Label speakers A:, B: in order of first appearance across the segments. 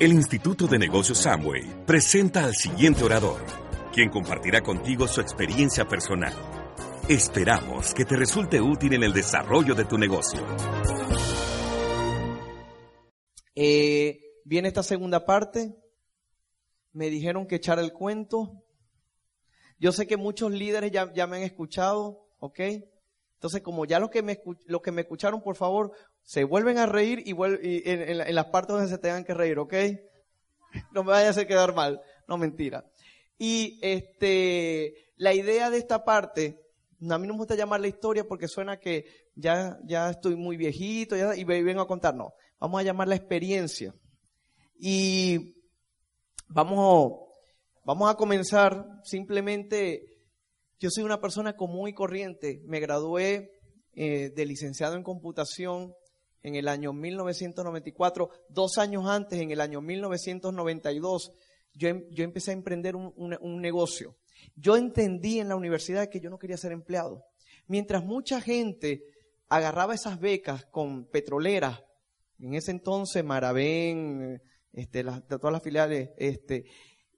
A: El Instituto de Negocios Samway presenta al siguiente orador, quien compartirá contigo su experiencia personal. Esperamos que te resulte útil en el desarrollo de tu negocio.
B: Eh, viene esta segunda parte. Me dijeron que echara el cuento. Yo sé que muchos líderes ya, ya me han escuchado, ¿ok? Entonces, como ya los que me escucharon, por favor, se vuelven a reír y, en, las partes donde se tengan que reír, ¿ok? No me vaya a quedar mal. No, mentira. Y este, la idea de esta parte, a mí no me gusta llamar la historia porque suena que ya, ya estoy muy viejito y vengo a contar. No, vamos a llamar la experiencia. Y vamos, vamos a comenzar simplemente yo soy una persona común y corriente. Me gradué eh, de licenciado en computación en el año 1994. Dos años antes, en el año 1992, yo, em, yo empecé a emprender un, un negocio. Yo entendí en la universidad que yo no quería ser empleado. Mientras mucha gente agarraba esas becas con petroleras, en ese entonces Maravén, este, todas las filiales, este,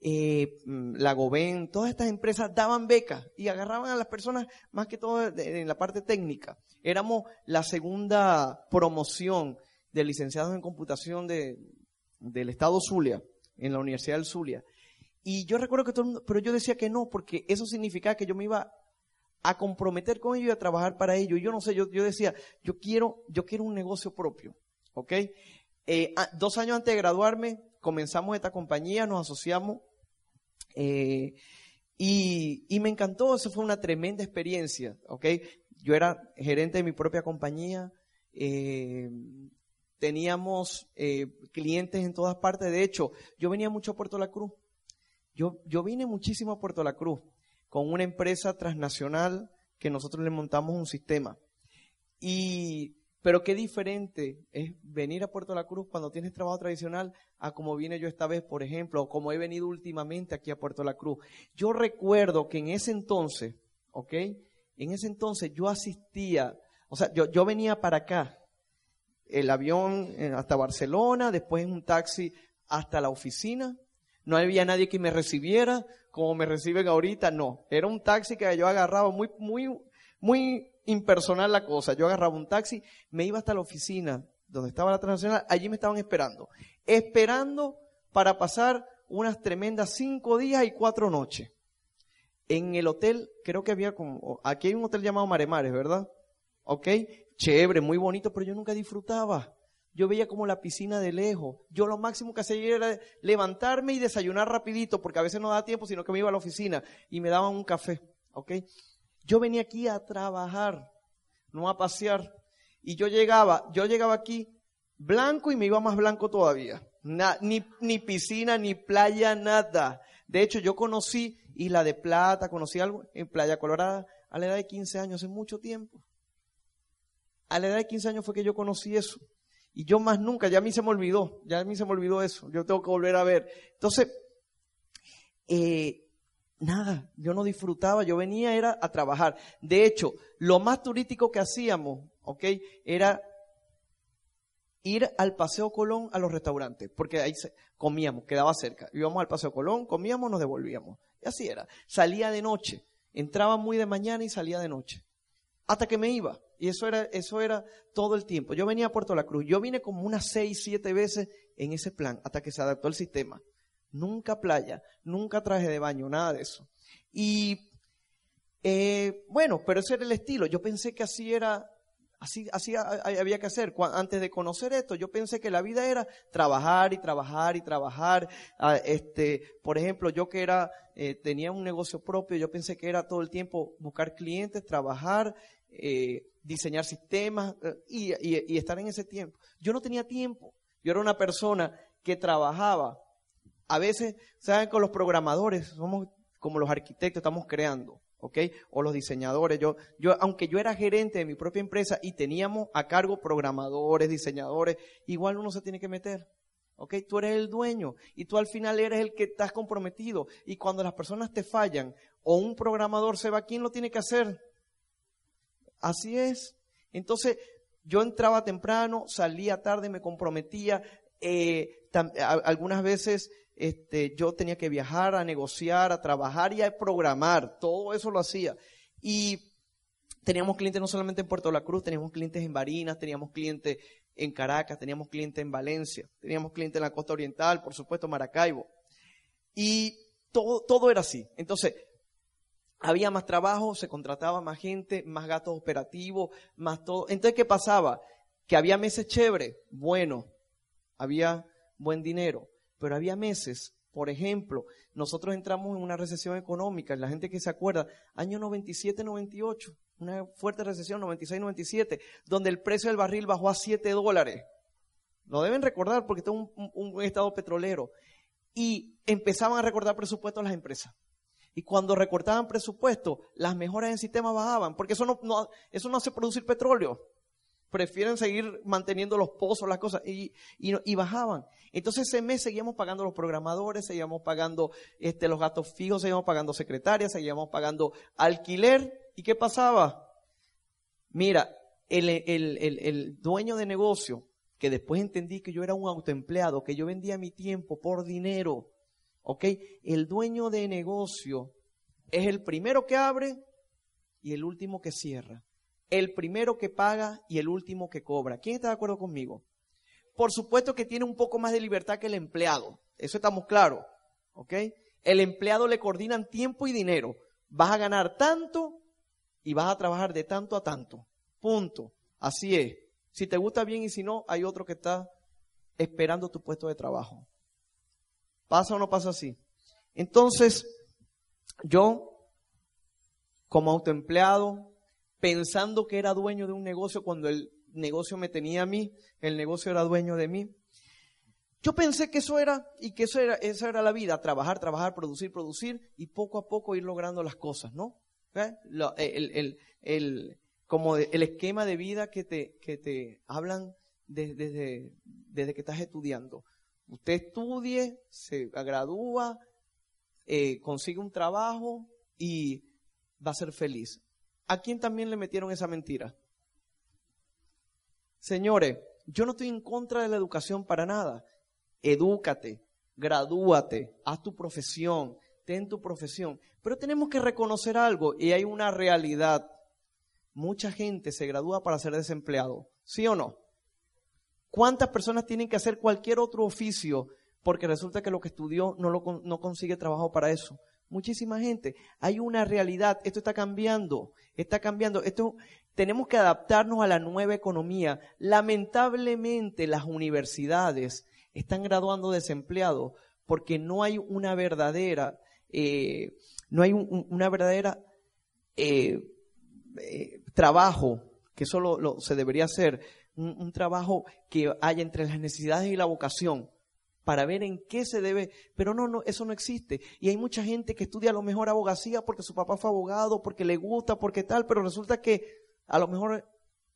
B: eh, mm, la Goben, todas estas empresas daban becas y agarraban a las personas más que todo en la parte técnica. Éramos la segunda promoción de licenciados en computación de, del Estado Zulia, en la Universidad del Zulia. Y yo recuerdo que todo el mundo, pero yo decía que no, porque eso significaba que yo me iba a comprometer con ellos y a trabajar para ellos. Y yo no sé, yo, yo decía, yo quiero, yo quiero un negocio propio, ¿ok? Eh, dos años antes de graduarme, comenzamos esta compañía, nos asociamos eh, y, me encantó, eso fue una tremenda experiencia, ¿ok? Yo era gerente de mi propia compañía, eh, teníamos eh, clientes en todas partes, de hecho, yo venía mucho a Puerto La Cruz, yo, yo vine muchísimo a Puerto La Cruz con una empresa transnacional que nosotros le montamos un sistema. Y pero qué diferente es venir a Puerto La Cruz cuando tienes trabajo tradicional a como vine yo esta vez, por ejemplo, o como he venido últimamente aquí a Puerto La Cruz. Yo recuerdo que en ese entonces, ¿ok? En ese entonces yo asistía, o sea, yo, yo venía para acá, el avión eh, hasta Barcelona, después un taxi hasta la oficina. No había nadie que me recibiera como me reciben ahorita, no. Era un taxi que yo agarraba muy, muy, muy impersonal la cosa. Yo agarraba un taxi, me iba hasta la oficina donde estaba la transnacional, allí me estaban esperando. Esperando para pasar unas tremendas cinco días y cuatro noches. En el hotel, creo que había como, aquí hay un hotel llamado Maremares, ¿verdad? ¿Ok? Chévere, muy bonito, pero yo nunca disfrutaba. Yo veía como la piscina de lejos. Yo lo máximo que hacía era levantarme y desayunar rapidito, porque a veces no daba tiempo, sino que me iba a la oficina y me daban un café. ¿Ok? Yo venía aquí a trabajar, no a pasear. Y yo llegaba, yo llegaba aquí blanco y me iba más blanco todavía. ni, ni piscina, ni playa, nada. De hecho, yo conocí Isla de Plata, conocí algo en Playa Colorada a la edad de 15 años, hace mucho tiempo. A la edad de 15 años fue que yo conocí eso. Y yo más nunca, ya a mí se me olvidó, ya a mí se me olvidó eso. Yo tengo que volver a ver. Entonces, eh, Nada, yo no disfrutaba, yo venía era a trabajar. De hecho, lo más turístico que hacíamos, ¿ok? Era ir al Paseo Colón a los restaurantes, porque ahí comíamos, quedaba cerca. Íbamos al Paseo Colón, comíamos, nos devolvíamos. Y así era. Salía de noche, entraba muy de mañana y salía de noche. Hasta que me iba. Y eso era, eso era todo el tiempo. Yo venía a Puerto La Cruz. Yo vine como unas seis, siete veces en ese plan, hasta que se adaptó el sistema nunca playa, nunca traje de baño, nada de eso. Y eh, bueno, pero ese era el estilo. Yo pensé que así era, así, así había que hacer. Antes de conocer esto, yo pensé que la vida era trabajar y trabajar y trabajar. Ah, este, por ejemplo, yo que era, eh, tenía un negocio propio, yo pensé que era todo el tiempo buscar clientes, trabajar, eh, diseñar sistemas y estar en ese tiempo. Yo no tenía tiempo. Yo era una persona que trabajaba. A veces, ¿saben? Con los programadores, somos como los arquitectos, estamos creando. ¿ok? O los diseñadores. Yo, yo, aunque yo era gerente de mi propia empresa y teníamos a cargo programadores, diseñadores, igual uno se tiene que meter. ¿Ok? Tú eres el dueño y tú al final eres el que estás comprometido. Y cuando las personas te fallan o un programador se va, ¿quién lo tiene que hacer? Así es. Entonces, yo entraba temprano, salía tarde, me comprometía. Eh, algunas veces este, yo tenía que viajar a negociar, a trabajar y a programar. Todo eso lo hacía. Y teníamos clientes no solamente en Puerto La Cruz, teníamos clientes en Barinas, teníamos clientes en Caracas, teníamos clientes en Valencia, teníamos clientes en la costa oriental, por supuesto Maracaibo. Y todo, todo era así. Entonces, había más trabajo, se contrataba más gente, más gastos operativos, más todo. Entonces, ¿qué pasaba? Que había meses chévere, bueno, había buen dinero, pero había meses, por ejemplo, nosotros entramos en una recesión económica, la gente que se acuerda, año 97-98, una fuerte recesión 96-97, donde el precio del barril bajó a 7 dólares. Lo deben recordar porque está un, un, estado petrolero. Y empezaban a recortar presupuestos las empresas. Y cuando recortaban presupuesto, las mejoras en sistema bajaban, porque eso no, eso no hace producir petróleo prefieren seguir manteniendo los pozos, las cosas, y, y, bajaban. Entonces ese mes seguíamos pagando los programadores, seguíamos pagando este, los gastos fijos, seguíamos pagando secretarias, seguíamos pagando alquiler. ¿Y qué pasaba? Mira, el, el, el, el dueño de negocio, que después entendí que yo era un autoempleado, que yo vendía mi tiempo por dinero, ¿ok? El dueño de negocio es el primero que abre y el último que cierra el primero que paga y el último que cobra. ¿Quién está de acuerdo conmigo? Por supuesto que tiene un poco más de libertad que el empleado. Eso estamos claros. ¿Ok? El empleado le coordinan tiempo y dinero. Vas a ganar tanto y vas a trabajar de tanto a tanto. Punto. Así es. Si te gusta bien y si no, hay otro que está esperando tu puesto de trabajo. ¿Pasa o no pasa así? Entonces, yo, como autoempleado, pensando que era dueño de un negocio cuando el negocio me tenía a mí, el negocio era dueño de mí. Yo pensé que eso era, y que eso era, esa era la vida, trabajar, trabajar, producir, producir, y poco a poco ir logrando las cosas, ¿no? ¿Eh? El, el, como el esquema de vida que te, que te hablan desde, desde, que estás estudiando. Usted estudie, se gradúa, eh, consigue un trabajo y va a ser feliz. ¿A quién también le metieron esa mentira? Señores, yo no estoy en contra de la educación para nada. Edúcate, gradúate, haz tu profesión, ten tu profesión. Pero tenemos que reconocer algo y hay una realidad. Mucha gente se gradúa para ser desempleado, ¿sí o no? ¿Cuántas personas tienen que hacer cualquier otro oficio porque resulta que lo que estudió no, lo, no consigue trabajo para eso? Muchísima gente. Hay una realidad. Esto está cambiando. Está cambiando. Esto, tenemos que adaptarnos a la nueva economía. Lamentablemente las universidades están graduando desempleados porque no hay una verdadera, eh, no hay una verdadera eh, eh, trabajo que solo se debería hacer, un trabajo que haya entre las necesidades y la vocación para ver en qué se debe, pero no, no, eso no existe. Y hay mucha gente que estudia a lo mejor abogacía porque su papá fue abogado, porque le gusta, porque tal, pero resulta que a lo mejor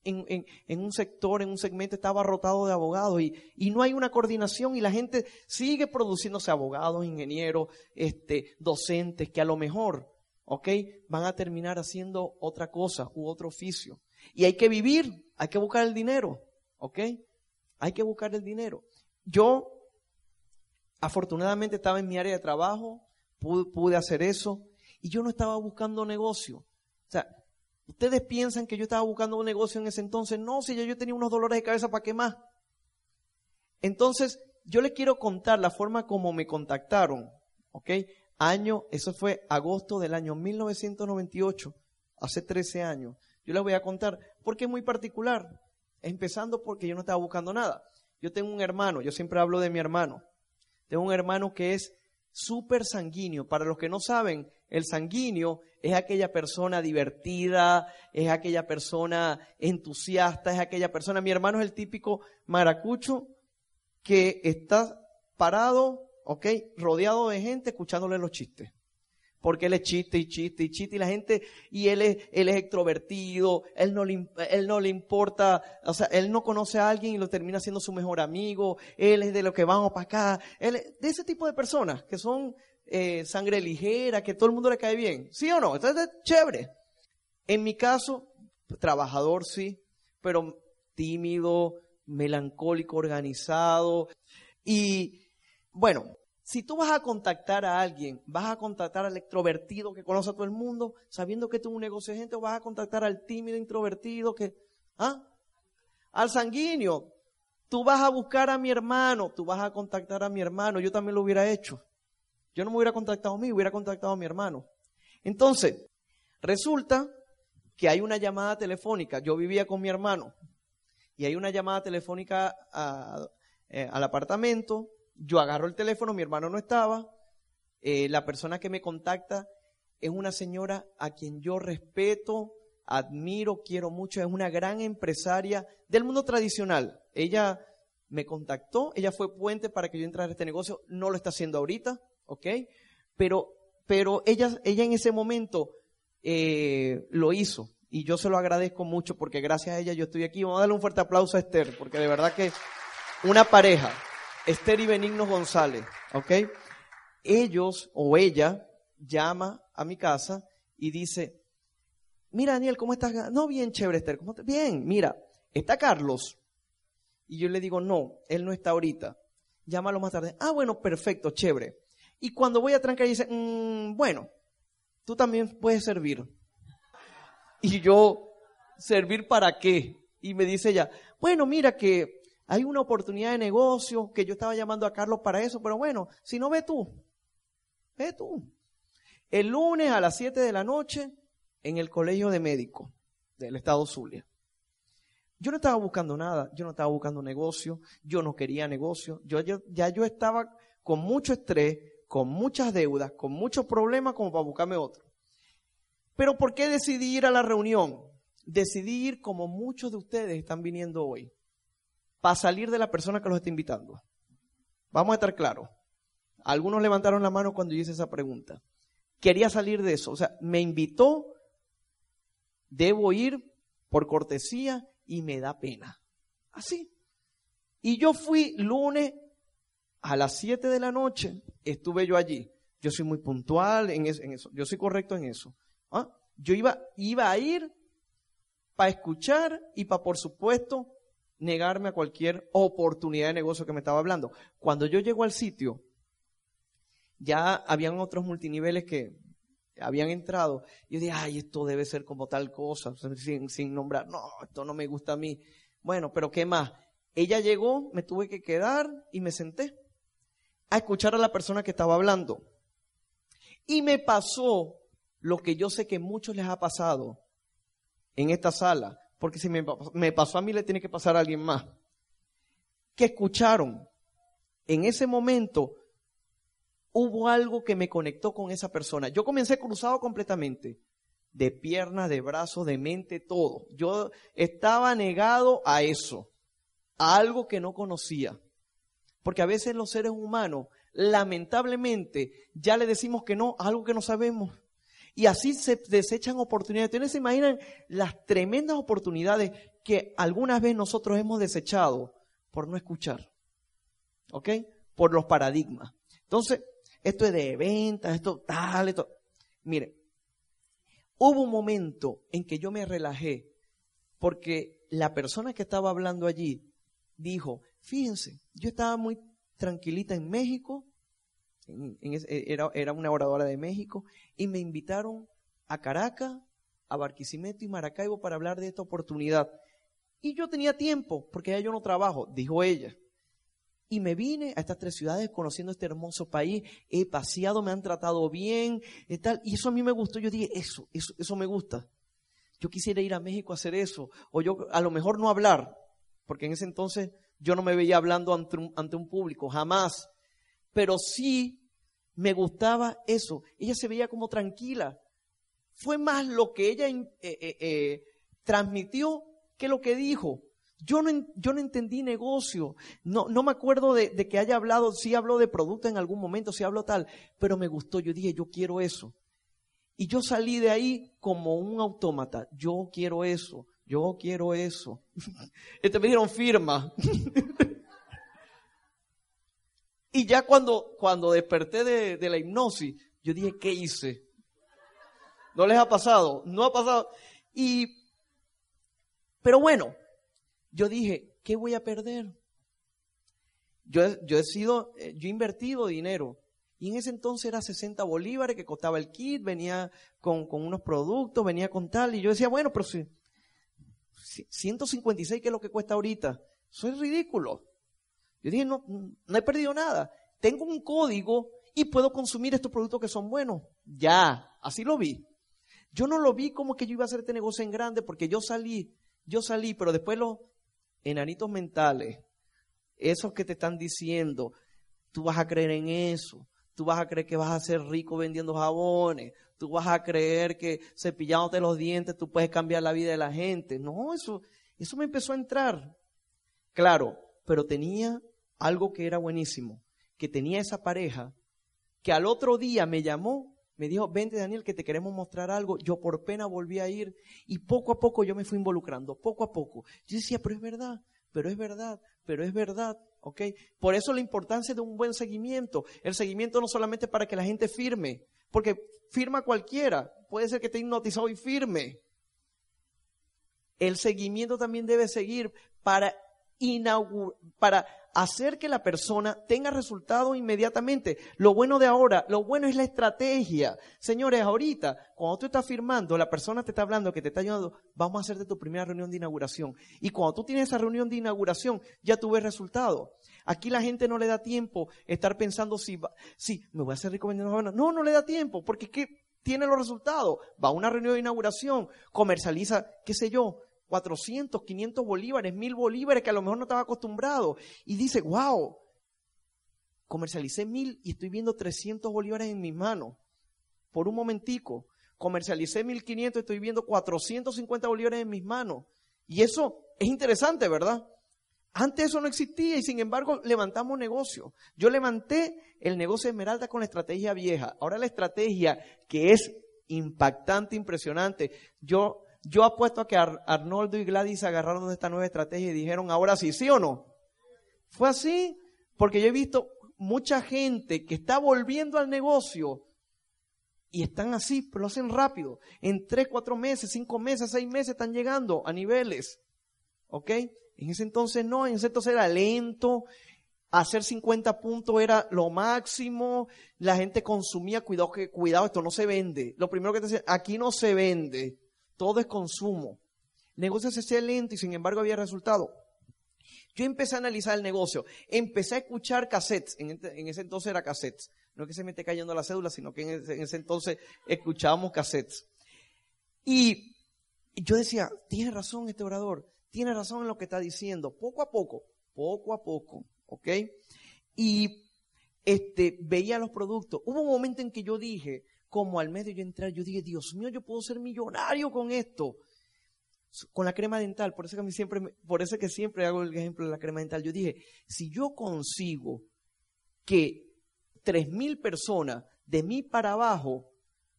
B: en, un sector, en un segmento estaba rotado de abogados y, y, no hay una coordinación y la gente sigue produciéndose abogados, ingenieros, este, docentes que a lo mejor, ¿ok? Van a terminar haciendo otra cosa u otro oficio. Y hay que vivir, hay que buscar el dinero, ¿ok? Hay que buscar el dinero. Yo Afortunadamente estaba en mi área de trabajo, pude, hacer eso y yo no estaba buscando negocio. O sea, ustedes piensan que yo estaba buscando un negocio en ese entonces. No, si yo tenía unos dolores de cabeza, ¿para qué más? Entonces, yo les quiero contar la forma como me contactaron. ¿Ok? Año, eso fue agosto del año 1998, hace 13 años. Yo les voy a contar porque es muy particular. Empezando porque yo no estaba buscando nada. Yo tengo un hermano, yo siempre hablo de mi hermano. Tengo un hermano que es súper sanguíneo. Para los que no saben, el sanguíneo es aquella persona divertida, es aquella persona entusiasta, es aquella persona, mi hermano es el típico maracucho que está parado, ok, rodeado de gente escuchándole los chistes porque él es chiste y chiste y chiste y la gente, y él es, él es extrovertido, él no, le, él no le importa, o sea, él no conoce a alguien y lo termina siendo su mejor amigo, él es de lo que vamos para acá, él es de ese tipo de personas que son eh, sangre ligera, que todo el mundo le cae bien, ¿sí o no? Entonces, chévere. En mi caso, trabajador sí, pero tímido, melancólico, organizado, y bueno, si tú vas a contactar a alguien, vas a contactar al extrovertido que conoce a todo el mundo, sabiendo que tú es un negocio de gente, o vas a contactar al tímido introvertido que, ¿ah? Al sanguíneo. Tú vas a buscar a mi hermano, tú vas a contactar a mi hermano, yo también lo hubiera hecho. Yo no me hubiera contactado a mí, hubiera contactado a mi hermano. Entonces, resulta que hay una llamada telefónica. Yo vivía con mi hermano y hay una llamada telefónica eh, al apartamento yo agarro el teléfono, mi hermano no estaba, eh, la persona que me contacta es una señora a quien yo respeto, admiro, quiero mucho, es una gran empresaria del mundo tradicional. Ella me contactó, ella fue puente para que yo entrara a este negocio, no lo está haciendo ahorita, ¿ok? Pero, pero ella, ella en ese momento eh, lo hizo y yo se lo agradezco mucho porque gracias a ella yo estoy aquí. Vamos a darle un fuerte aplauso a Esther porque de verdad que una pareja. Esther y Benigno González, ¿ok? Ellos o ella llama a mi casa y dice, mira Daniel, ¿cómo estás? No, bien chévere Esther, ¿cómo? Bien, mira, ¿está Carlos? Y yo le digo, no, él no está ahorita. Llámalo más tarde. Ah, bueno, perfecto, chévere. Y cuando voy a trancar, dice, mm, bueno, tú también puedes servir. Y yo, ¿servir para qué? Y me dice ella, bueno, mira que hay una oportunidad de negocio que yo estaba llamando a Carlos para eso, pero bueno, si no ve tú, ve tú. El lunes a las 7 de la noche en el colegio de médicos del estado Zulia. Yo no estaba buscando nada, yo no estaba buscando negocio, yo no quería negocio, yo, ya yo estaba con mucho estrés, con muchas deudas, con muchos problemas como para buscarme otro. Pero ¿por qué decidí ir a la reunión? Decidí ir como muchos de ustedes están viniendo hoy para salir de la persona que los está invitando? Vamos a estar claros. Algunos levantaron la mano cuando yo hice esa pregunta. Quería salir de eso. O sea, me invitó, debo ir por cortesía y me da pena. Así. Y yo fui lunes a las 7 de la noche, estuve yo allí. Yo soy muy puntual en eso, yo soy correcto en eso. ¿Ah? Yo iba, iba a ir para escuchar y para, por supuesto, negarme a cualquier oportunidad de negocio que me estaba hablando. Cuando yo llego al sitio, ya habían otros multiniveles que habían entrado. Yo dije, ay, esto debe ser como tal cosa, sin, sin nombrar. No, esto no me gusta a mí. Bueno, pero ¿qué más? Ella llegó, me tuve que quedar y me senté a escuchar a la persona que estaba hablando. Y me pasó lo que yo sé que muchos les ha pasado en esta sala porque si me, pasó a mí, le tiene que pasar a alguien más. Que escucharon. En ese momento hubo algo que me conectó con esa persona. Yo comencé cruzado completamente, de piernas, de brazos, de mente, todo. Yo estaba negado a eso, a algo que no conocía. Porque a veces los seres humanos, lamentablemente, ya le decimos que no a algo que no sabemos. Y así se desechan oportunidades. Ustedes se imaginan las tremendas oportunidades que algunas veces nosotros hemos desechado por no escuchar. ¿Ok? Por los paradigmas. Entonces, esto es de ventas, esto tal, esto. Mire, hubo un momento en que yo me relajé porque la persona que estaba hablando allí dijo, fíjense, yo estaba muy tranquilita en México, eh, era, era una oradora de México, y me invitaron a Caracas, a Barquisimeto y Maracaibo para hablar de esta oportunidad. Y yo tenía tiempo, porque ya yo no trabajo, dijo ella. Y me vine a estas tres ciudades conociendo este hermoso país, he paseado, me han tratado bien, y tal. Y eso a mí me gustó. Yo dije, eso, eso, eso me gusta. Yo quisiera ir a México a hacer eso. O yo, a lo mejor no hablar, porque en ese entonces yo no me veía hablando ante un, ante un público, jamás pero sí Me gustaba eso. Ella se veía como tranquila. Fue más lo que ella eh, eh, eh, transmitió que lo que dijo. Yo no, entendí negocio. No, me acuerdo de, que haya hablado, sí habló de producto en algún momento, sí habló tal, pero me gustó. Yo dije, yo quiero eso. Y yo salí de ahí como un autómata. Yo quiero eso. Yo quiero eso. Este me dieron firma. y ya cuando, cuando desperté de, la hipnosis, yo dije, ¿qué hice? ¿No les ha pasado? No ha pasado. Y, pero bueno, yo dije, ¿qué voy a perder? Yo, yo he sido, eh, yo he invertido dinero. Y en ese entonces era 60 bolívares que costaba el kit, venía con, con unos productos, venía con tal. Y yo decía, bueno, pero si, 156 que es lo que cuesta ahorita, eso es ridículo. Yo dije, no, no he perdido nada. Tengo un código y puedo consumir estos productos que son buenos. Ya, así lo vi. Yo no lo vi como que yo iba a hacer este negocio en grande porque yo salí, yo salí, pero después los enanitos mentales, esos que te están diciendo, tú vas a creer en eso, tú vas a creer que vas a ser rico vendiendo jabones, tú vas a creer que cepillándote los dientes tú puedes cambiar la vida de la gente. No, eso, eso me empezó a entrar. Claro, pero tenía algo que era buenísimo, que tenía esa pareja que al otro día me llamó me dijo, vente Daniel, que te queremos mostrar algo. Yo por pena volví a ir y poco a poco yo me fui involucrando, poco a poco. Yo decía, pero es verdad, pero es verdad, pero es verdad, ¿ok? Por eso la importancia de un buen seguimiento. El seguimiento no solamente para que la gente firme, porque firma cualquiera, puede ser que esté hipnotizado y firme. El seguimiento también debe seguir para para hacer que la persona tenga resultado inmediatamente. Lo bueno de ahora, lo bueno es la estrategia. Señores, ahorita, cuando tú estás firmando, la persona te está hablando, que te está ayudando, vamos a hacerte tu primera reunión de inauguración. Y cuando tú tienes esa reunión de inauguración, ya tú ves resultado. Aquí la gente no le da tiempo estar pensando si, si me voy a hacer rico vendiendo No, no le da tiempo, porque ¿qué? tiene los resultados. Va a una reunión de inauguración, comercializa, qué sé yo, 400, 500 bolívares, 1000 bolívares que a lo mejor no estaba acostumbrado. Y dice, wow, comercialicé 1000 y estoy viendo 300 bolívares en mis manos. Por un momentico. Comercialicé 1500 y estoy viendo 450 bolívares en mis manos. Y eso es interesante, ¿verdad? Antes eso no existía y sin embargo levantamos negocio. Yo levanté el negocio de Esmeralda con la estrategia vieja. Ahora la estrategia que es impactante, impresionante. Yo yo apuesto a que Arnoldo y Gladys agarraron esta nueva estrategia y dijeron, ahora sí, ¿sí o no? Fue así, porque yo he visto mucha gente que está volviendo al negocio y están así, pero lo hacen rápido. En tres, cuatro meses, cinco meses, seis meses están llegando a niveles. ¿Ok? En ese entonces no, en ese entonces era lento. Hacer 50 puntos era lo máximo. La gente consumía, cuidado, que, cuidado, esto no se vende. Lo primero que te dicen, aquí no se vende. Todo es consumo. El negocio se hacía lento y sin embargo había resultado. Yo empecé a analizar el negocio, empecé a escuchar cassettes, en, ese entonces era cassettes, no es que se me esté cayendo la cédula, sino que en ese, en ese entonces escuchábamos cassettes. Y yo decía, tiene razón este orador, tiene razón en lo que está diciendo, poco a poco, poco a poco, ¿ok? Y este, veía los productos. Hubo un momento en que yo dije, como al medio yo entrar, yo dije, Dios mío, yo puedo ser millonario con esto. Con la crema dental, por eso que, siempre, por eso que siempre hago el ejemplo de la crema dental. Yo dije, si yo consigo que tres mil personas de mí para abajo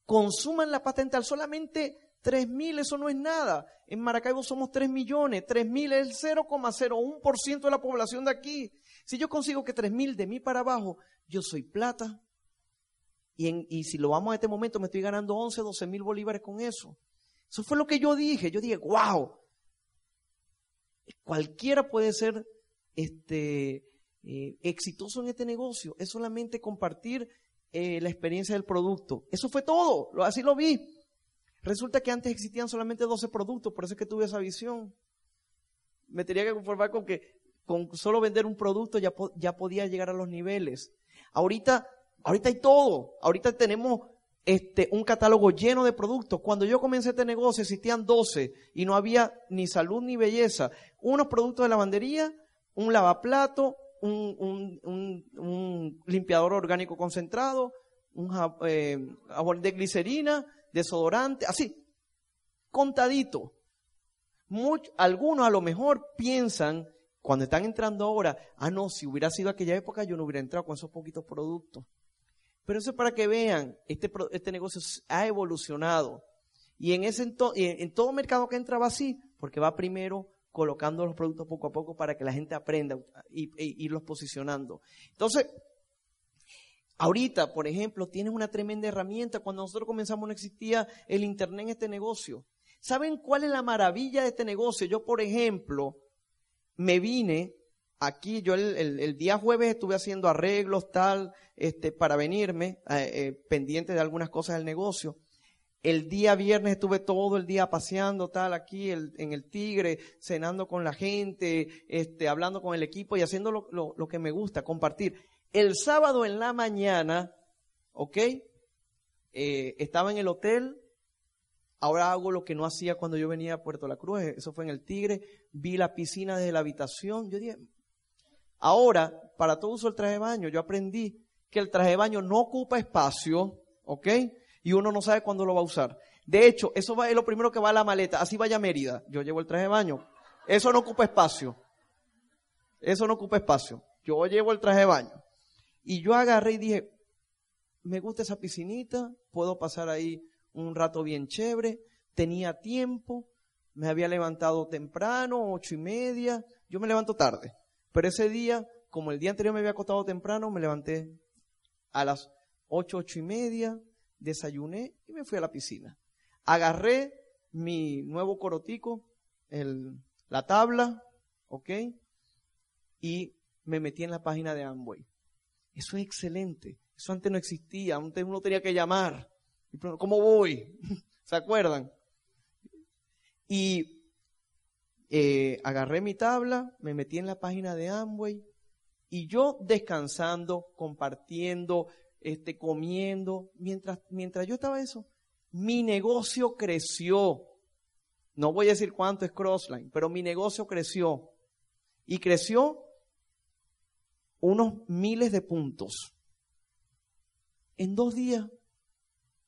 B: consuman la pasta dental, solamente tres mil, eso no es nada. En Maracaibo somos tres millones, tres mil es el 0,01% de la población de aquí. Si yo consigo que tres mil de mí para abajo, yo soy plata, y, si lo vamos a este momento, me estoy ganando 11, 12 mil bolívares con eso. Eso fue lo que yo dije. Yo dije, wow, cualquiera puede ser este, eh, exitoso en este negocio. Es solamente compartir eh, la experiencia del producto. Eso fue todo. Así lo vi. Resulta que antes existían solamente 12 productos, por eso es que tuve esa visión. Me tenía que conformar con que con solo vender un producto ya podía llegar a los niveles. Ahorita Ahorita hay todo. Ahorita tenemos este, un catálogo lleno de productos. Cuando yo comencé este negocio existían 12 y no había ni salud ni belleza. Unos productos de lavandería, un lavaplato, un, limpiador orgánico concentrado, un eh, jabón de glicerina, desodorante, así, contadito. algunos a lo mejor piensan, cuando están entrando ahora, ah, no, si hubiera sido aquella época yo no hubiera entrado con esos poquitos productos. Pero eso es para que vean, este, este negocio ha evolucionado. Y en, ese, en todo mercado que entraba así, porque va primero colocando los productos poco a poco para que la gente aprenda y, e irlos posicionando. Entonces, ahorita, por ejemplo, tienes una tremenda herramienta. Cuando nosotros comenzamos no existía el Internet en este negocio. ¿Saben cuál es la maravilla de este negocio? Yo, por ejemplo, me vine aquí, yo el, día jueves estuve haciendo arreglos, tal, este, para venirme, eh, eh, pendiente de algunas cosas del negocio. El día viernes estuve todo el día paseando, tal, aquí en el Tigre, cenando con la gente, este, hablando con el equipo y haciendo lo, que me gusta, compartir. El sábado en la mañana, ¿ok? Eh, estaba en el hotel, ahora hago lo que no hacía cuando yo venía a Puerto La Cruz, eso fue en el Tigre, vi la piscina desde la habitación, yo dije, ahora, para todo uso el traje de baño, yo aprendí que el traje de baño no ocupa espacio, ¿ok? y uno no sabe cuándo lo va a usar. De hecho, eso va, es lo primero que va a la maleta. Así vaya Mérida. Yo llevo el traje de baño. Eso no ocupa espacio. Eso no ocupa espacio. Yo llevo el traje de baño. Y yo agarré y dije, me gusta esa piscinita, puedo pasar ahí un rato bien chévere. Tenía tiempo, me había levantado temprano, ocho y media. Yo me levanto tarde. Pero ese día, como el día anterior me había acostado temprano, me levanté a las ocho, ocho y media desayuné y me fui a la piscina. Agarré mi nuevo corotico, el, la tabla, ¿ok? Y me metí en la página de Amway. Eso es excelente. Eso antes no existía. Antes uno tenía que llamar. ¿Cómo voy? ¿Se acuerdan? Y eh, agarré mi tabla, me metí en la página de Amway y yo descansando, compartiendo, este, comiendo. Mientras, mientras yo estaba eso, mi negocio creció. No voy a decir cuánto es Crossline, pero mi negocio creció. Y creció unos miles de puntos. En dos días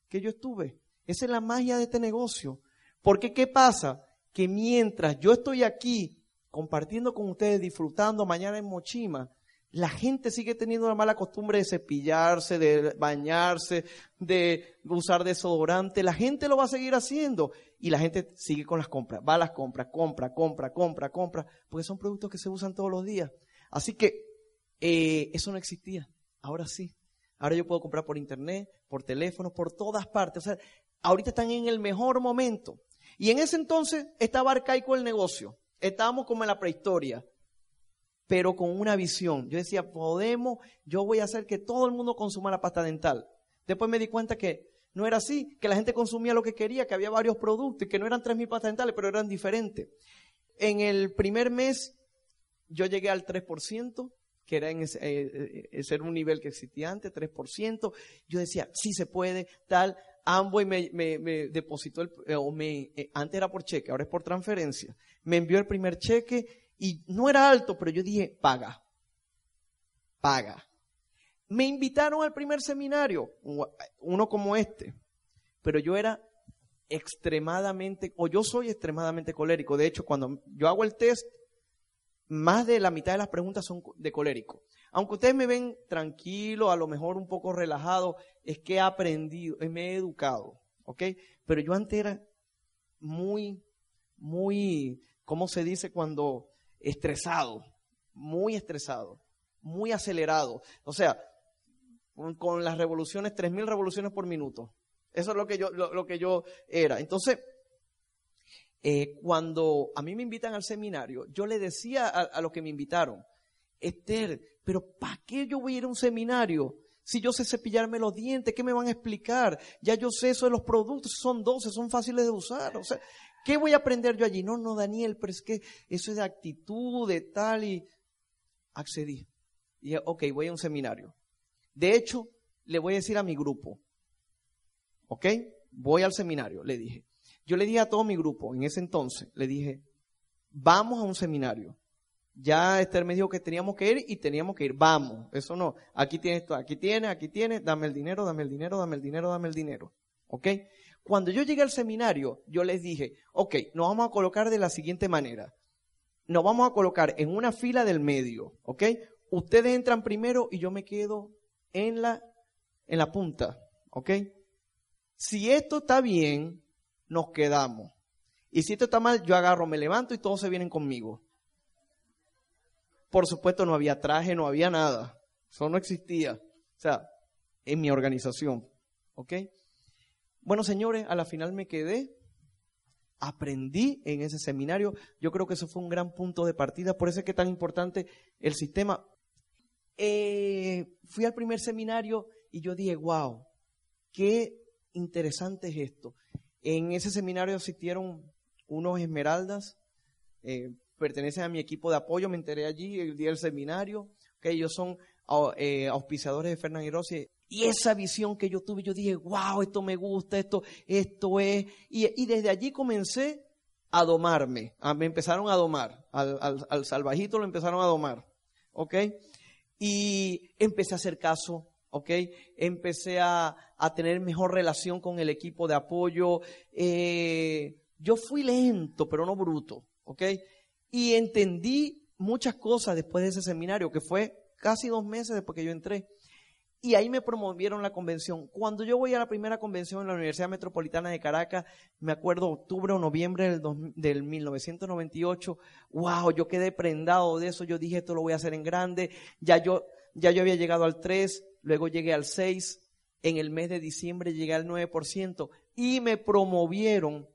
B: que yo estuve. Esa es la magia de este negocio. Porque ¿qué pasa? Que mientras yo estoy aquí compartiendo con ustedes, disfrutando mañana en Mochima, la gente sigue teniendo la mala costumbre de cepillarse, de bañarse, de usar desodorante. La gente lo va a seguir haciendo. Y la gente sigue con las compras. Va a las compras, compra, compra, compra, compra. Porque son productos que se usan todos los días. Así que eh, eso no existía. Ahora sí. Ahora yo puedo comprar por internet, por teléfono, por todas partes. O sea, ahorita están en el mejor momento. Y en ese entonces estaba arcaico el negocio. Estábamos como en la prehistoria pero con una visión. Yo decía, podemos, yo voy a hacer que todo el mundo consuma la pasta dental. Después me di cuenta que no era así, que la gente consumía lo que quería, que había varios productos y que no eran 3.000 pastas dentales, pero eran diferentes. En el primer mes yo llegué al 3%, que era en ese, eh, eh, un nivel que existía antes, 3%. Yo decía, sí se puede, tal. Amway me, me, depositó, el, eh, o me, antes era por cheque, ahora es por transferencia. Me envió el primer cheque y no era alto, pero yo dije, paga, paga. Me invitaron al primer seminario, uno como este, pero yo era extremadamente, o yo soy extremadamente colérico. De hecho, cuando yo hago el test, más de la mitad de las preguntas son de colérico. Aunque ustedes me ven tranquilo, a lo mejor un poco relajado, es que he aprendido, me he educado, ¿ok? Pero yo antes era muy, muy, ¿cómo se dice cuando estresado, muy estresado, muy acelerado. O sea, con, las revoluciones, 3.000 revoluciones por minuto. Eso es lo que yo, lo, que yo era. Entonces, eh, cuando a mí me invitan al seminario, yo le decía a, a los que me invitaron, Esther, pero ¿para qué yo voy a ir a un seminario? Si yo sé cepillarme los dientes, ¿qué me van a explicar? Ya yo sé eso de los productos, son 12, son fáciles de usar. O sea, ¿Qué voy a aprender yo allí? No, no, Daniel, pero es que eso es de actitud, de tal y accedí. Y ok, voy a un seminario. De hecho, le voy a decir a mi grupo, ok, voy al seminario, le dije. Yo le dije a todo mi grupo en ese entonces, le dije, vamos a un seminario. Ya Esther me dijo que teníamos que ir y teníamos que ir. Vamos, eso no. Aquí tienes esto, aquí tienes, aquí tienes, dame el dinero, dame el dinero, dame el dinero, dame el dinero. ¿Ok? Cuando yo llegué al seminario, yo les dije, ok, nos vamos a colocar de la siguiente manera. Nos vamos a colocar en una fila del medio, ¿ok? Ustedes entran primero y yo me quedo en la, en la punta, ¿ok? Si esto está bien, nos quedamos. Y si esto está mal, yo agarro, me levanto y todos se vienen conmigo. Por supuesto, no había traje, no había nada. Eso no existía. O sea, en mi organización. ¿Ok? Bueno, señores, a la final me quedé. Aprendí en ese seminario. Yo creo que eso fue un gran punto de partida. Por eso es que es tan importante el sistema. Eh, fui al primer seminario y yo dije, wow, qué interesante es esto. En ese seminario asistieron unos esmeraldas, eh, pertenecen a mi equipo de apoyo, me enteré allí el día del seminario, que ellos son eh, auspiciadores de Fernán y Rossi. Y esa visión que yo tuve, yo dije, wow, esto me gusta, esto, esto es. Y, desde allí comencé a domarme. me empezaron a domar. Al, al, salvajito lo empezaron a domar. ¿Ok? Y empecé a hacer caso. ¿Ok? Empecé a, a tener mejor relación con el equipo de apoyo. Eh, yo fui lento, pero no bruto, ¿ok? Y entendí muchas cosas después de ese seminario, que fue casi dos meses después que yo entré. Y ahí me promovieron la convención. Cuando yo voy a la primera convención en la Universidad Metropolitana de Caracas, me acuerdo octubre o noviembre del, del 1998, wow, yo quedé prendado de eso, yo dije esto lo voy a hacer en grande, ya yo, ya yo había llegado al 3, luego llegué al 6, en el mes de diciembre llegué al 9% y me promovieron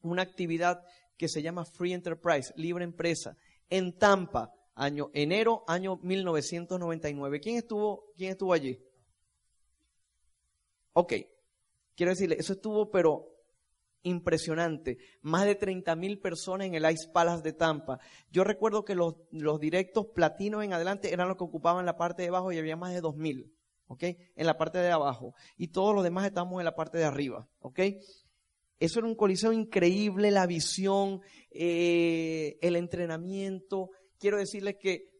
B: una actividad que se llama Free Enterprise, libre empresa, en Tampa, año enero, año 1999. ¿Quién estuvo, quién estuvo allí? Ok, quiero decirle, eso estuvo pero impresionante. Más de 30 mil personas en el Ice Palace de Tampa. Yo recuerdo que los, los directos platinos en adelante eran los que ocupaban la parte de abajo y había más de 2 mil. ¿Ok? En la parte de abajo. Y todos los demás estamos en la parte de arriba. ¿Ok? Eso era un coliseo increíble, la visión, eh, el entrenamiento. Quiero decirles que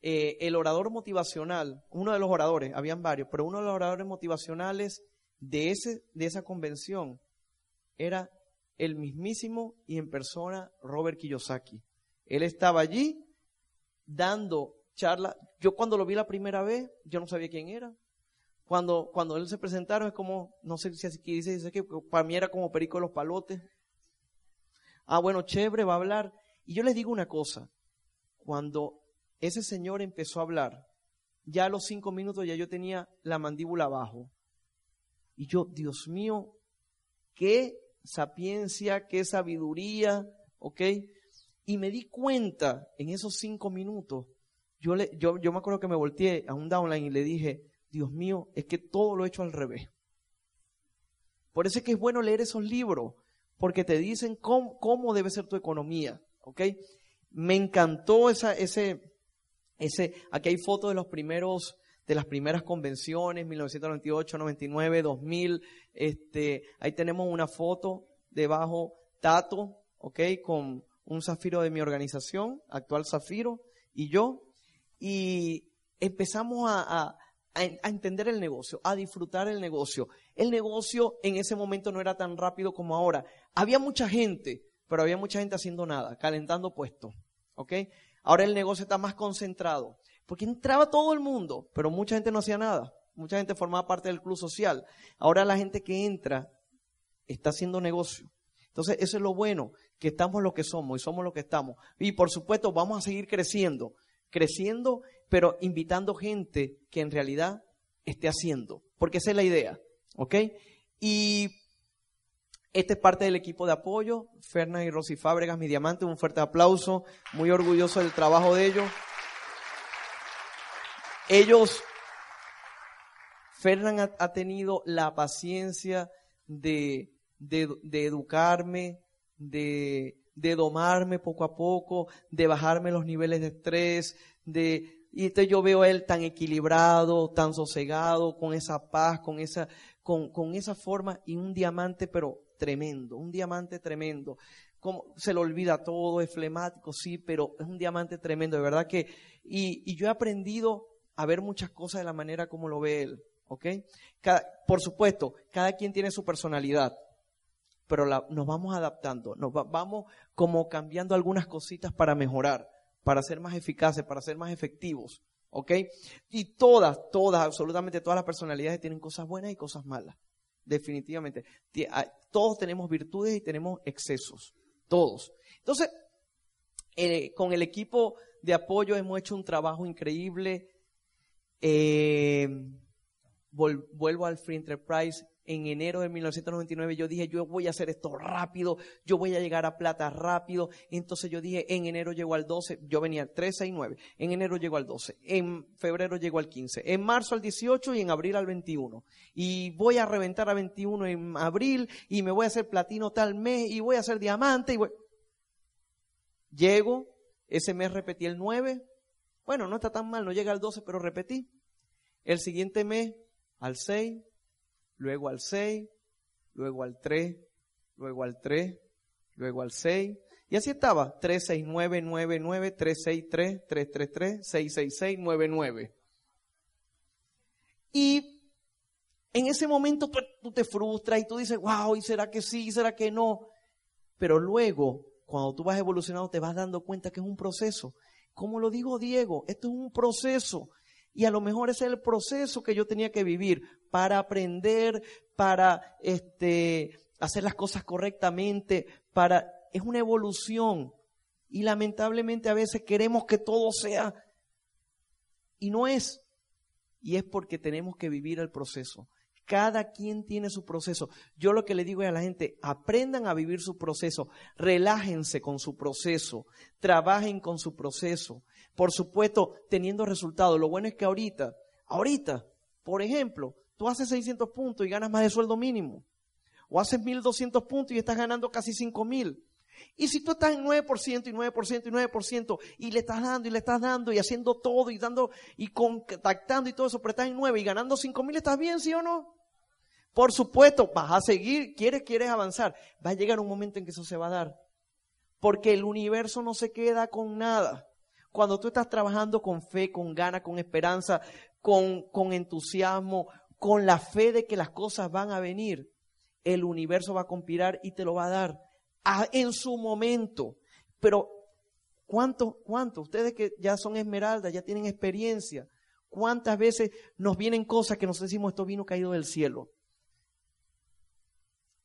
B: eh, el orador motivacional, uno de los oradores, habían varios, pero uno de los oradores motivacionales de, ese, de esa convención era el mismísimo y en persona Robert Kiyosaki. Él estaba allí dando charla. Yo cuando lo vi la primera vez, yo no sabía quién era. Cuando, cuando él se presentaron es como, no sé si aquí dice, dice que para mí era como perico de los palotes. Ah, bueno, chévere, va a hablar. Y yo les digo una cosa, cuando ese señor empezó a hablar, ya a los cinco minutos ya yo tenía la mandíbula abajo. Y yo, Dios mío, qué sapiencia, qué sabiduría, ¿ok? Y me di cuenta en esos cinco minutos, yo, le, yo, yo me acuerdo que me volteé a un downline y le dije, Dios mío, es que todo lo he hecho al revés. Por eso es que es bueno leer esos libros, porque te dicen cómo, debe ser tu economía, ¿ok? Me encantó esa, ese, ese, aquí hay fotos de los primeros, de las primeras convenciones, 1998, 99, 2000, este, ahí tenemos una foto debajo, Tato, ¿ok? Con un zafiro de mi organización, actual zafiro, y yo, y empezamos a, entender el negocio, a disfrutar el negocio. El negocio en ese momento no era tan rápido como ahora. Había mucha gente, pero había mucha gente haciendo nada, calentando puestos. ¿Ok? Ahora el negocio está más concentrado. Porque entraba todo el mundo, pero mucha gente no hacía nada. Mucha gente formaba parte del club social. Ahora la gente que entra está haciendo negocio. Entonces, eso es lo bueno, que estamos lo que somos y somos lo que estamos. Y por supuesto, vamos a seguir creciendo. Creciendo pero invitando gente que en realidad esté haciendo, porque esa es la idea, ¿ok? Y este es parte del equipo de apoyo, Fernan y Rosy Fábregas, mi diamante, un fuerte aplauso, muy orgulloso del trabajo de ellos. Ellos, Fernan ha, tenido la paciencia de, educarme, de domarme poco a poco, de bajarme los niveles de estrés, de, y entonces yo veo a él tan equilibrado, tan sosegado, con esa paz, con esa, con, con esa forma y un diamante, pero tremendo, un diamante tremendo. como, se le olvida todo, es flemático, sí, pero es un diamante tremendo, de verdad que, y, y yo he aprendido a ver muchas cosas de la manera como lo ve él, ¿ok? por supuesto, cada quien tiene su personalidad, pero nos vamos adaptando, nos vamos como cambiando algunas cositas para mejorar, para ser más eficaces, para ser más efectivos, ¿ok? Y todas, todas, absolutamente todas las personalidades tienen cosas buenas y cosas malas, definitivamente. Todos tenemos virtudes y tenemos excesos, todos. Entonces, eh, con el equipo de apoyo hemos hecho un trabajo increíble. Eh, vuelvo al Free Enterprise en enero de 1999 yo dije, yo voy a hacer esto rápido, yo voy a llegar a plata rápido. Entonces yo dije, en enero llego al 12, yo venía al 13 y 9, en enero llego al 12, en febrero llego al 15, en marzo al 18 y en abril al 21. Y voy a reventar a 21 en abril y me voy a hacer platino tal mes y voy a hacer diamante y voy... Llego, ese mes repetí el 9, bueno, no está tan mal, no llega al 12, pero repetí. El siguiente mes al 6, luego al 6, luego al 3, luego al 3, luego al 6. Y así estaba, 3, 6, 9, 9, 9, 3, 6, 3, 3, 3, 3, 6, 6, 6, 9, 9. Y en ese momento tú, tú te frustras y tú dices, wow, ¿y será que sí? ¿Y será que no? Pero luego, cuando tú vas evolucionando, te vas dando cuenta que es un proceso. Como lo dijo Diego, esto es un proceso. Y a lo mejor ese es el proceso que yo tenía que vivir para aprender, para este, hacer las cosas correctamente, para, es una evolución. Y lamentablemente a veces queremos que todo sea, y no es. Y es porque tenemos que vivir el proceso. Cada quien tiene su proceso. Yo lo que le digo a la gente, aprendan a vivir su proceso, relájense con su proceso, trabajen con su proceso. Por supuesto, teniendo resultados. Lo bueno es que ahorita, ahorita, por ejemplo, tú haces 600 puntos y ganas más de sueldo mínimo. O haces 1200 puntos y estás ganando casi 5000. Y si tú estás en 9% y 9% y 9% y le estás dando y le estás dando y haciendo todo y dando y contactando y todo eso, pero estás en 9 y ganando 5000, ¿estás bien, sí o no? Por supuesto, vas a seguir, quieres, quieres avanzar. Va a llegar un momento en que eso se va a dar. Porque el universo no se queda con nada. Cuando tú estás trabajando con fe, con ganas, con esperanza, con, con entusiasmo, con la fe de que las cosas van a venir, el universo va a conspirar y te lo va a dar en su momento. Pero, ¿cuánto, cuánto? Ustedes que ya son esmeraldas, ya tienen experiencia, ¿cuántas veces nos vienen cosas que nos decimos esto vino caído del cielo?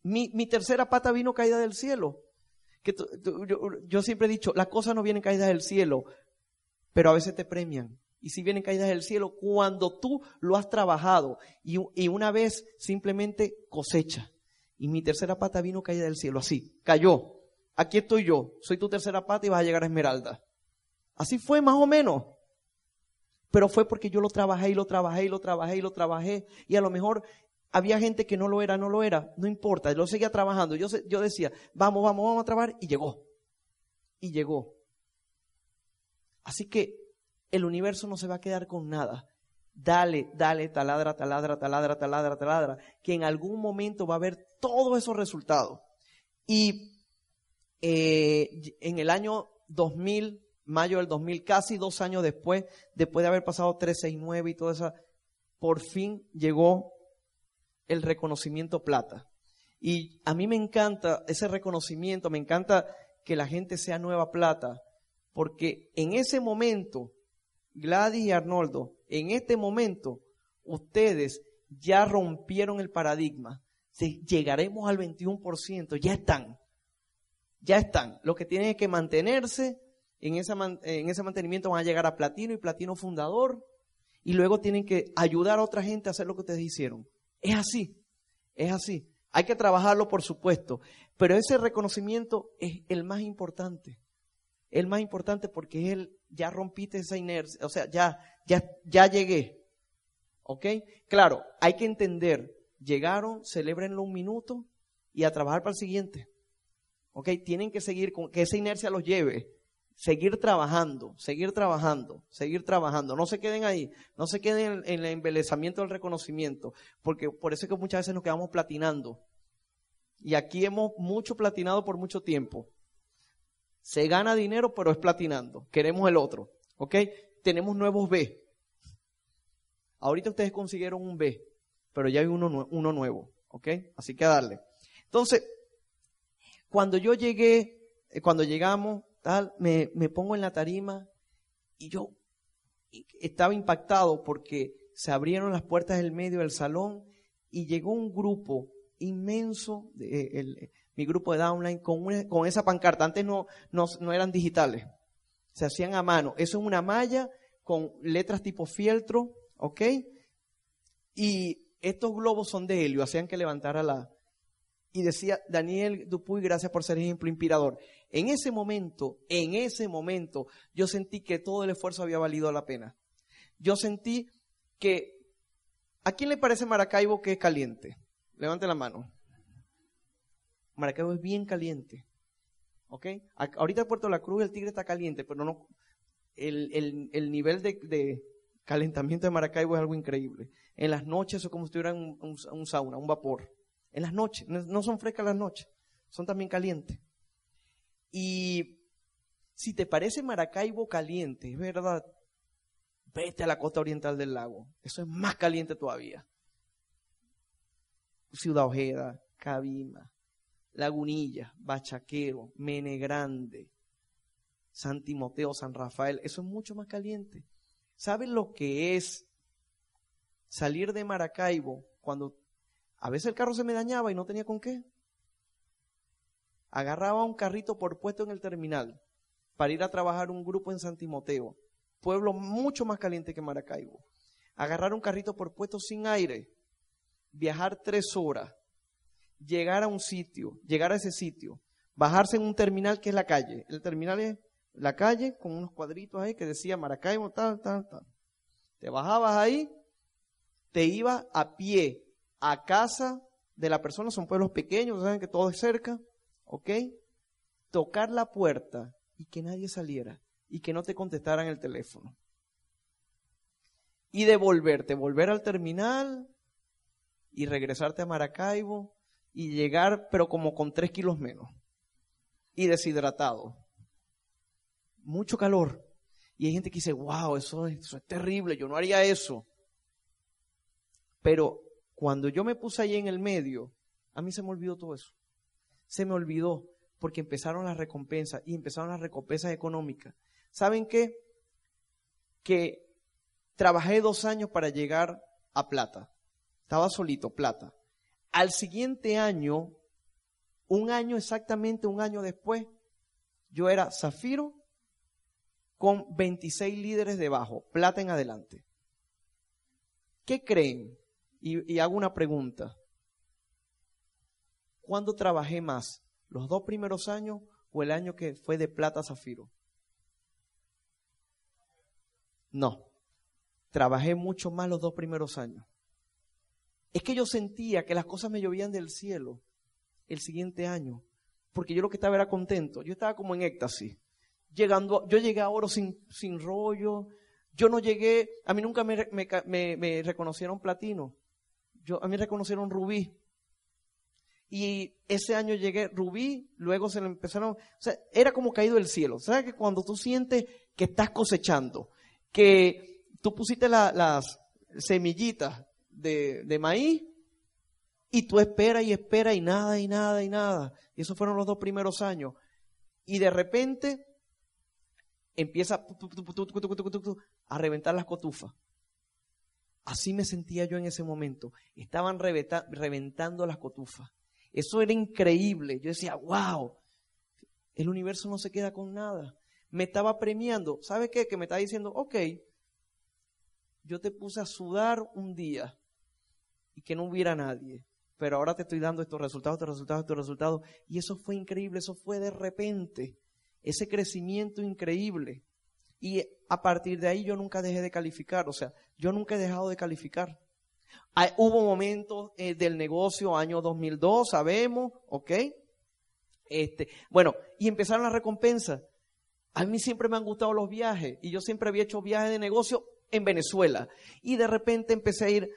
B: Mi, mi tercera pata vino caída del cielo. Que yo, siempre he dicho, las cosas no vienen caídas del cielo, pero a veces te premian. Y si vienen caídas del cielo, cuando tú lo has trabajado y, una vez simplemente cosecha. Y mi tercera pata vino caída del cielo, así, cayó. Aquí estoy yo, soy tu tercera pata y vas a llegar a Esmeralda. Así fue más o menos. Pero fue porque yo lo trabajé y lo trabajé y lo trabajé y lo trabajé. Y a lo mejor había gente que no lo era, no lo era, no importa, lo seguía trabajando. Yo, yo decía, vamos, vamos, vamos a trabajar y llegó. Y llegó. Así que el universo no se va a quedar con nada. Dale, dale, taladra, taladra, taladra, taladra, taladra, que en algún momento va a haber todos esos resultados. Y eh, en el año 2000, mayo del 2000, casi dos años después, después de haber pasado 369 y toda esa, por fin llegó el reconocimiento plata. Y a mí me encanta ese reconocimiento, me encanta que la gente sea nueva plata, porque en ese momento, Gladys y Arnoldo, en este momento, ustedes ya rompieron el paradigma. llegaremos al 21%, ya están. Ya están. Lo que tienen que mantenerse, en, en ese mantenimiento van a llegar a platino y platino fundador, y luego tienen que ayudar a otra gente a hacer lo que ustedes hicieron. Es así, es así. Hay que trabajarlo, por supuesto, pero ese reconocimiento es el más importante. El más importante porque él ya rompiste esa inercia, o sea, ya, ya, ya llegué. ¿Ok? Claro, hay que entender, llegaron, celebrenlo un minuto y a trabajar para el siguiente. ¿Ok? Tienen que seguir con que esa inercia los lleve seguir trabajando, seguir trabajando, seguir trabajando. No se queden ahí, no se queden en, el embelezamiento del reconocimiento, porque por eso es que muchas veces nos quedamos platinando. Y aquí hemos mucho platinado por mucho tiempo. Se gana dinero, pero es platinando. Queremos el otro. ¿Ok? Tenemos nuevos B. Ahorita ustedes consiguieron un B, pero ya hay uno, nuevo. ¿Ok? Así que a darle. Entonces, cuando yo llegué, eh, cuando llegamos, tal, me, pongo en la tarima y yo estaba impactado porque se abrieron las puertas del medio del salón y llegó un grupo inmenso, de, eh, mi grupo de downline, con, con esa pancarta. Antes no, no, no, eran digitales, se hacían a mano. Eso es una malla con letras tipo fieltro, ¿ok? Y estos globos son de helio, hacían que levantara la... Y decía Daniel Dupuy, gracias por ser ejemplo inspirador. En ese momento, en ese momento, yo sentí que todo el esfuerzo había valido la pena. Yo sentí que... ¿A quién le parece Maracaibo que es caliente? Levante la mano. Maracaibo es bien caliente. ¿Ok? Ahorita Puerto La Cruz el Tigre está caliente, pero no. El, el, nivel de, calentamiento de Maracaibo es algo increíble. En las noches es como si estuviera un, un, sauna, un vapor. En las noches, no son frescas las noches, son también calientes. Y si te parece Maracaibo caliente, es verdad, vete a la costa oriental del lago. Eso es más caliente todavía. Ciudad Ojeda, Cabima, Lagunilla, Bachaquero, Mene Grande, San Timoteo, San Rafael, eso es mucho más caliente. ¿Saben lo que es salir de Maracaibo cuando a veces el carro se me dañaba y no tenía con qué? Agarraba un carrito por puesto en el terminal para ir a trabajar un grupo en San Timoteo, pueblo mucho más caliente que Maracaibo. Agarrar un carrito por puesto sin aire, viajar tres horas, llegar a un sitio, llegar a ese sitio, bajarse en un terminal que es la calle. El terminal es la calle con unos cuadritos ahí que decía Maracaibo, tal, tal, tal. Te bajabas ahí, te ibas a pie a casa de la persona, son pueblos pequeños, saben que todo es cerca, ¿ok? Tocar la puerta y que nadie saliera y que no te contestaran el teléfono. Y devolverte, volver al terminal y regresarte a Maracaibo y llegar, pero como con tres kilos menos. Y deshidratado. Mucho calor. Y hay gente que dice, wow, eso, eso es terrible, yo no haría eso. Pero cuando yo me puse ahí en el medio, a mí se me olvidó todo eso. Se me olvidó porque empezaron las recompensas y empezaron las recompensas económicas. ¿Saben qué? Que trabajé dos años para llegar a plata. Estaba solito, plata. Al siguiente año, un año exactamente, un año después, yo era Zafiro con 26 líderes debajo, plata en adelante. ¿Qué creen? Y, hago una pregunta. ¿Cuándo trabajé más? ¿Los dos primeros años o el año que fue de plata a Zafiro? No. Trabajé mucho más los dos primeros años. Es que yo sentía que las cosas me llovían del cielo el siguiente año, porque yo lo que estaba era contento. Yo estaba como en éxtasis. Llegando, yo llegué a oro sin, sin rollo. Yo no llegué, a mí nunca me, me, reconocieron platino. Yo, a mí me reconocieron rubí. Y ese año llegué rubí, luego se le empezaron, o sea, era como caído del cielo. ¿Sabes que cuando tú sientes que estás cosechando, que tú pusiste las semillitas de, maíz y tú esperas y esperas y nada y nada y nada. Y esos fueron los dos primeros años. Y de repente empieza a reventar las cotufas. Así me sentía yo en ese momento. Estaban reventando las cotufas. Eso era increíble. Yo decía, wow, el universo no se queda con nada. Me estaba premiando. ¿Sabe qué? Que me estaba diciendo, ok, yo te puse a sudar un día y que no hubiera nadie. Pero ahora te estoy dando estos resultados, estos resultados, estos resultados. Y eso fue increíble, eso fue de repente. Ese crecimiento increíble. Y a partir de ahí yo nunca dejé de calificar, o sea, yo nunca he dejado de calificar. hubo momentos eh, del negocio, año 2002, sabemos, ¿ok? Este, bueno, y empezaron las recompensas. A mí siempre me han gustado los viajes y yo siempre había hecho viajes de negocio en Venezuela. Y de repente empecé a ir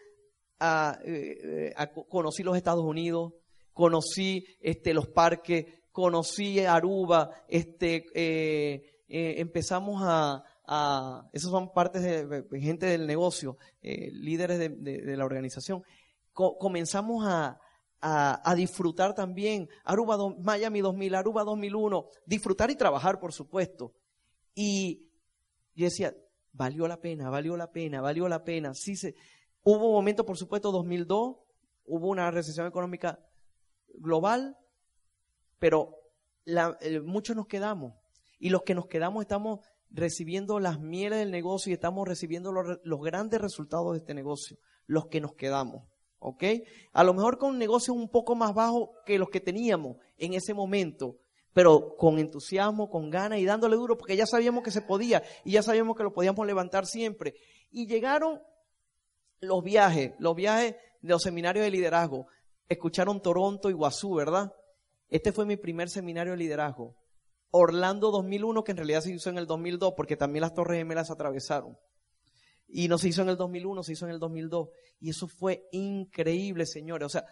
B: a, eh, a, conocí los Estados Unidos, conocí este, los parques conocí Aruba, este, eh, eh, empezamos a, a, esos son partes de, gente del negocio, eh, líderes de, la organización, comenzamos a, a, disfrutar también Aruba Miami 2000, Aruba 2001, disfrutar y trabajar, por supuesto. Y yo decía, valió la pena, valió la pena, valió la pena. Sí se, hubo un momento, por supuesto, 2002, hubo una recesión económica global, pero eh, muchos nos quedamos. Y los que nos quedamos estamos recibiendo las mieles del negocio y estamos recibiendo los, los grandes resultados de este negocio, los que nos quedamos. ¿Ok? A lo mejor con un negocio un poco más bajo que los que teníamos en ese momento, pero con entusiasmo, con ganas y dándole duro, porque ya sabíamos que se podía y ya sabíamos que lo podíamos levantar siempre. Y llegaron los viajes, los viajes de los seminarios de liderazgo. Escucharon Toronto y Guazú, ¿verdad? Este fue mi primer seminario de liderazgo. Orlando 2001, que en realidad se hizo en el 2002, porque también las Torres Gemelas atravesaron. Y no se hizo en el 2001, se hizo en el 2002. Y eso fue increíble, señores. O sea,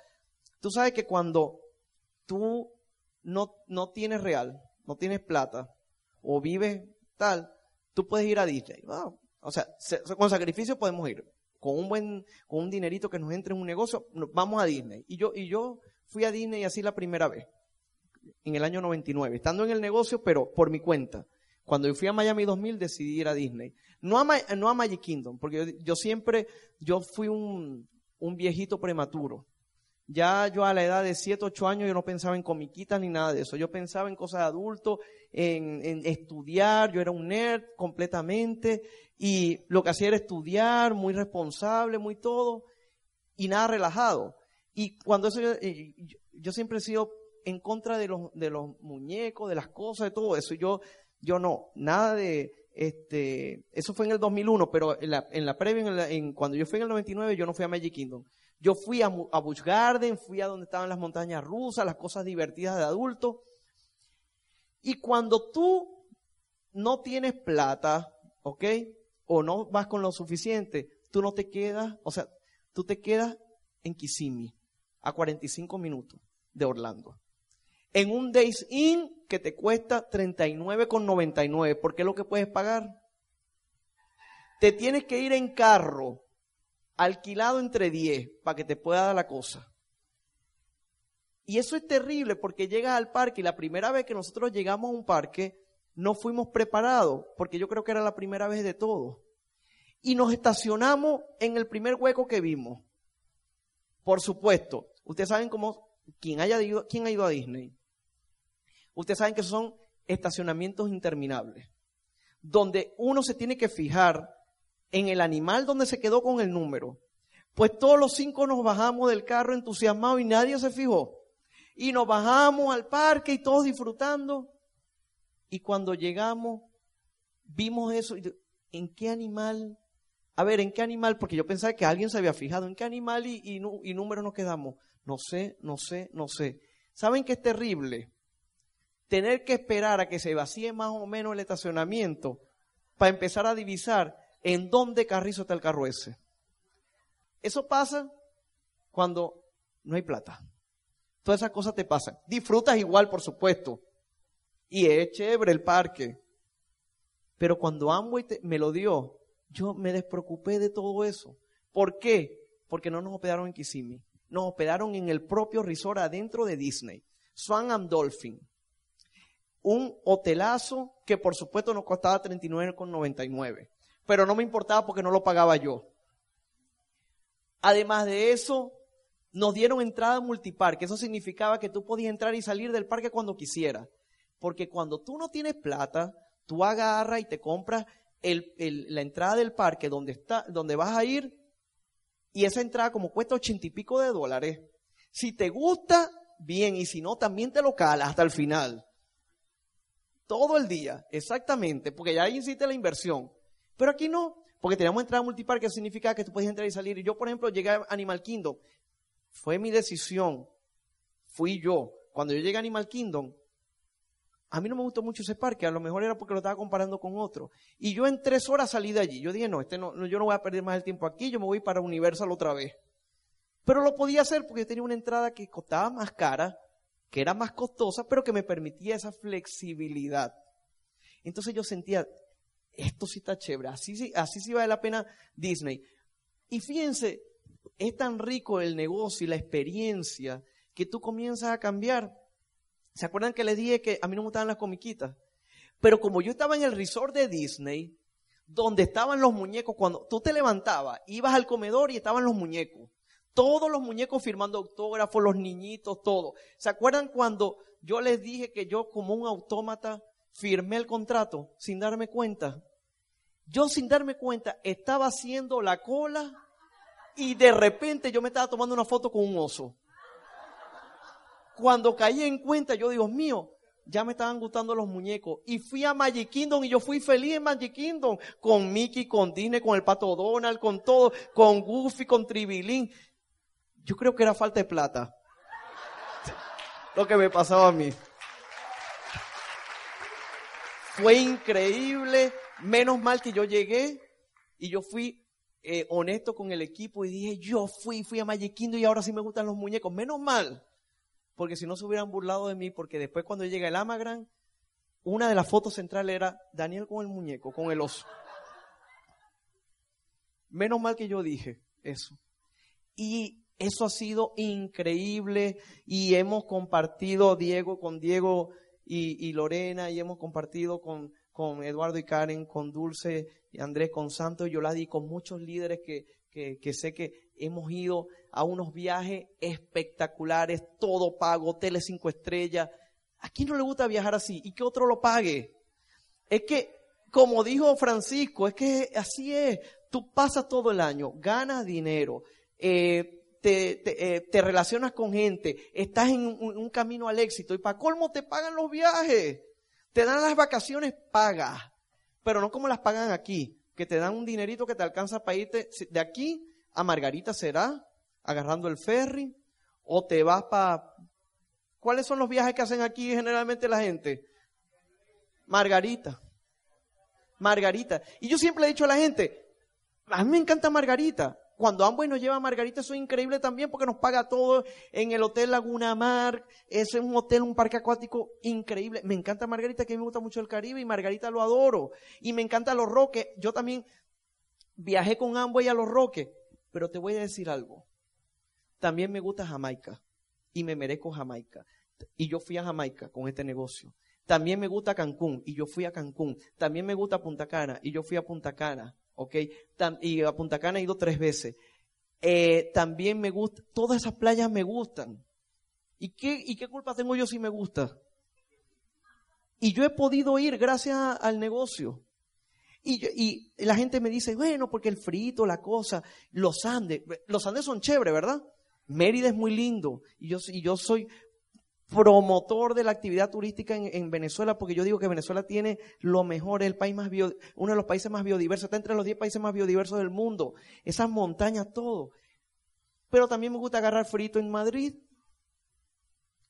B: tú sabes que cuando tú no, no tienes real, no tienes plata, o vives tal, tú puedes ir a Disney. o sea, con sacrificio podemos ir. Con un buen, con un dinerito que nos entre en un negocio, vamos a Disney. Y yo, y yo fui a Disney así la primera vez, en el año 99, estando en el negocio, pero por mi cuenta. Cuando yo fui a Miami 2000 decidí ir a Disney. No a, no a Magic Kingdom, porque yo, siempre, yo fui un, un, viejito prematuro. Ya yo a la edad de 7, 8 años yo no pensaba en comiquitas ni nada de eso. Yo pensaba en cosas de adulto, en, en estudiar, yo era un nerd completamente y lo que hacía era estudiar, muy responsable, muy todo y nada relajado. Y cuando eso yo, yo siempre he sido en contra de los, de los muñecos, de las cosas, de todo eso. Yo yo no, nada de, este, eso fue en el 2001, pero en la, en la previa, en, cuando yo fui en el 99, yo no fui a Magic Kingdom. Yo fui a, a Garden, fui a donde estaban las montañas rusas, las cosas divertidas de adulto. Y cuando tú no tienes plata, ¿ok? O no vas con lo suficiente, tú no te quedas, o sea, tú te quedas en Kissimmee, a 45 minutos de Orlando en un Days Inn que te cuesta 39,99, porque es lo que puedes pagar. Te tienes que ir en carro, alquilado entre 10, para que te pueda dar la cosa. Y eso es terrible porque llegas al parque y la primera vez que nosotros llegamos a un parque no fuimos preparados, porque yo creo que era la primera vez de todo. Y nos estacionamos en el primer hueco que vimos. Por supuesto, ustedes saben cómo, quien haya ido, quién ha ido a Disney, Ustedes saben que son estacionamientos interminables, donde uno se tiene que fijar en el animal donde se quedó con el número. Pues todos los cinco nos bajamos del carro entusiasmados y nadie se fijó. Y nos bajamos al parque y todos disfrutando. Y cuando llegamos, vimos eso. ¿En qué animal? A ver, ¿en qué animal? Porque yo pensaba que alguien se había fijado. ¿En qué animal y, y, y número nos quedamos? No sé, no sé, no sé. ¿Saben qué es terrible? tener que esperar a que se vacíe más o menos el estacionamiento para empezar a divisar en dónde carrizo está el carro ese. Eso pasa cuando no hay plata. Todas esas cosas te pasan. Disfrutas igual, por supuesto. Y es chévere el parque. Pero cuando Amway me lo dio, yo me despreocupé de todo eso. ¿Por qué? Porque no nos hospedaron en Kissimmee. Nos hospedaron en el propio resort adentro de Disney. Swan and Dolphin un hotelazo que por supuesto nos costaba 39,99. Pero no me importaba porque no lo pagaba yo. Además de eso, nos dieron entrada multiparque. Eso significaba que tú podías entrar y salir del parque cuando quisieras. Porque cuando tú no tienes plata, tú agarras y te compras la entrada del parque donde, está, donde vas a ir y esa entrada como cuesta ochenta y pico de dólares. Si te gusta, bien, y si no, también te lo hasta el final. Todo el día, exactamente, porque ya ahí hiciste la inversión. Pero aquí no, porque teníamos entrada multiparque, que significa que tú puedes entrar y salir. Y yo, por ejemplo, llegué a Animal Kingdom. Fue mi decisión. Fui yo. Cuando yo llegué a Animal Kingdom, a mí no me gustó mucho ese parque, a lo mejor era porque lo estaba comparando con otro. Y yo en tres horas salí de allí. Yo dije, no, este no, yo no voy a perder más el tiempo aquí, yo me voy para Universal otra vez. Pero lo podía hacer porque tenía una entrada que costaba más cara que era más costosa, pero que me permitía esa flexibilidad. Entonces yo sentía, esto sí está chévere, así, así sí vale la pena Disney. Y fíjense, es tan rico el negocio y la experiencia que tú comienzas a cambiar. ¿Se acuerdan que les dije que a mí no me gustaban las comiquitas? Pero como yo estaba en el resort de Disney, donde estaban los muñecos, cuando tú te levantabas, ibas al comedor y estaban los muñecos. Todos los muñecos firmando autógrafos, los niñitos, todo. ¿Se acuerdan cuando yo les dije que yo como un autómata firmé el contrato sin darme cuenta? Yo sin darme cuenta estaba haciendo la cola y de repente yo me estaba tomando una foto con un oso. Cuando caí en cuenta, yo Dios mío, ya me estaban gustando los muñecos. Y fui a Magic Kingdom y yo fui feliz en Magic Kingdom. Con Mickey, con Disney, con el Pato Donald, con todo, con Goofy, con Tribilín. Yo creo que era falta de plata. Lo que me pasaba a mí. Fue increíble. Menos mal que yo llegué y yo fui eh, honesto con el equipo y dije, yo fui, fui a Magic Kingdom y ahora sí me gustan los muñecos. Menos mal porque si no se hubieran burlado de mí, porque después cuando llega el Amagran, una de las fotos centrales era Daniel con el muñeco, con el oso. Menos mal que yo dije eso. Y eso ha sido increíble y hemos compartido Diego con Diego y, Lorena y hemos compartido con, con Eduardo y Karen, con Dulce y Andrés, con Santos y Yoladi, con muchos líderes que, que, sé que hemos ido a unos viajes espectaculares, todo pago, hoteles cinco estrellas. ¿A quién no le gusta viajar así? Y que otro lo pague. Es que, como dijo Francisco, es que así es. Tú pasas todo el año, ganas dinero, eh, eh, te, relacionas con gente, estás en un, camino al éxito y para colmo te pagan los viajes, te dan las vacaciones pagas, pero no como las pagan aquí, que te dan un dinerito que te alcanza para irte de aquí a Margarita será, agarrando el ferry, o te vas para... ¿Cuáles son los viajes que hacen aquí generalmente la gente? Margarita. Margarita. Y yo siempre le he dicho a la gente, a mí me encanta Margarita. Cuando Amway nos lleva a Margarita, eso es increíble también porque nos paga todo en el Hotel Laguna Mar. Es un hotel, un parque acuático increíble. Me encanta Margarita, que a mí me gusta mucho el Caribe y Margarita lo adoro. Y me encanta los Roques. Yo también viajé con Amway a los Roques. Pero te voy a decir algo. También me gusta Jamaica y me merezco Jamaica. Y yo fui a Jamaica con este negocio. También me gusta Cancún y yo fui a Cancún. También me gusta Punta Cana y yo fui a Punta Cana. ¿Ok? y a Punta Cana he ido tres veces. Eh, también me gusta, todas esas playas me gustan. ¿Y qué, ¿Y qué culpa tengo yo si me gusta? Y yo he podido ir gracias al negocio. Y, la gente me dice, bueno, porque el frito, la cosa, los Andes, los Andes son chéveres, ¿verdad? Mérida es muy lindo. Y yo, y yo soy promotor de la actividad turística en, Venezuela, porque yo digo que Venezuela tiene lo mejor, el país más bio, uno de los países más biodiversos, está entre los 10 países más biodiversos del mundo, esas montañas, todo. Pero también me gusta agarrar frito en Madrid,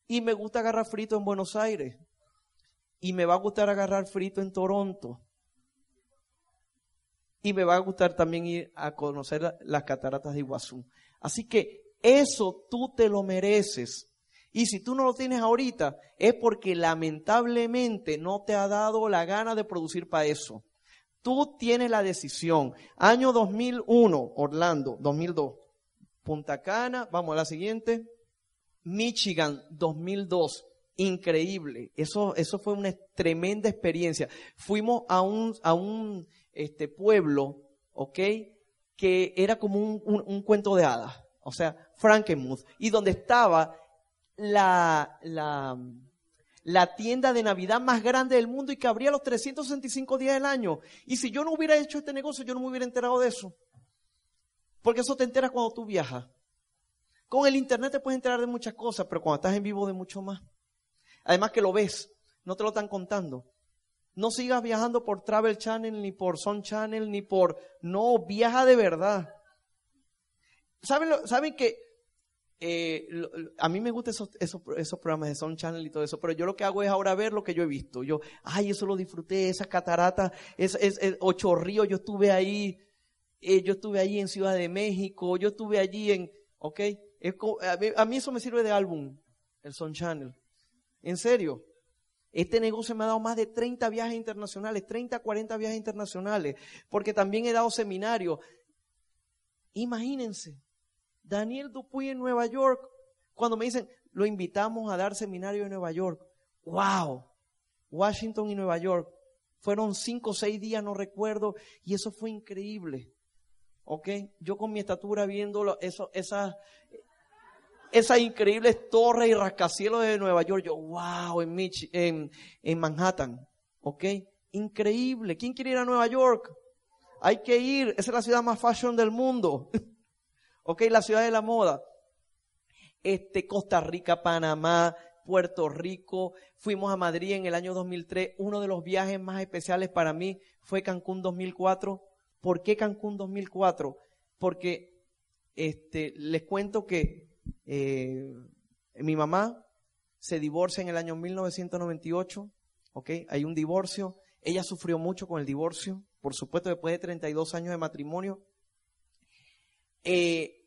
B: y me gusta agarrar frito en Buenos Aires, y me va a gustar agarrar frito en Toronto, y me va a gustar también ir a conocer las cataratas de Iguazú. Así que eso tú te lo mereces. Y si tú no lo tienes ahorita, es porque lamentablemente no te ha dado la gana de producir para eso. Tú tienes la decisión. Año 2001, Orlando, 2002. Punta Cana, vamos a la siguiente. Michigan, 2002. Increíble. Eso, eso fue una tremenda experiencia. Fuimos a un, a un este pueblo, ¿ok? Que era como un, cuento de hadas, o sea, Frankenmuth, y donde estaba la, la, tienda de Navidad más grande del mundo y que abría los 365 días del año. Y si yo no hubiera hecho este negocio, yo no me hubiera enterado de eso. Porque eso te enteras cuando tú viajas. Con el internet te puedes enterar de muchas cosas, pero cuando estás en vivo de mucho más. Además que lo ves, no te lo están contando. No sigas viajando por Travel Channel, ni por Sun Channel, ni por... No, viaja de verdad. ¿Saben, ¿saben que eh, a mí me gustan esos, programas de Sun Channel y todo eso, pero yo lo que hago es ahora ver lo que yo he visto. Yo, ay, eso lo disfruté, esa catarata, es, es, Ocho Ríos, yo estuve ahí, eh, yo estuve ahí en Ciudad de México, yo estuve allí en, ok, a, mí, a, mí, eso me sirve de álbum, el Sun Channel. En serio. Este negocio me ha dado más de 30 viajes internacionales, 30, 40 viajes internacionales, porque también he dado seminarios. Imagínense, Daniel Dupuy en Nueva York, cuando me dicen, lo invitamos a dar seminario en Nueva York. ¡Wow! Washington y Nueva York. Fueron cinco o seis días, no recuerdo, y eso fue increíble. ¿Ok? Yo con mi estatura viendo eso, esas, increíbles torres y rascacielos de Nueva York, yo, wow, en, en, en Manhattan. ¿Ok? Increíble. ¿Quién quiere ir a Nueva York? Hay que ir. Esa es la ciudad más fashion del mundo. ¿Ok? La ciudad de la moda. Este, Costa Rica, Panamá, Puerto Rico, fuimos a Madrid en el año 2003. Uno de los viajes más especiales para mí fue Cancún 2004. ¿Por qué Cancún 2004? Porque este, les cuento que eh, mi mamá se divorcia en el año 1998. ¿ok? Hay un divorcio. Ella sufrió mucho con el divorcio, por supuesto, después de 32 años de matrimonio. Eh,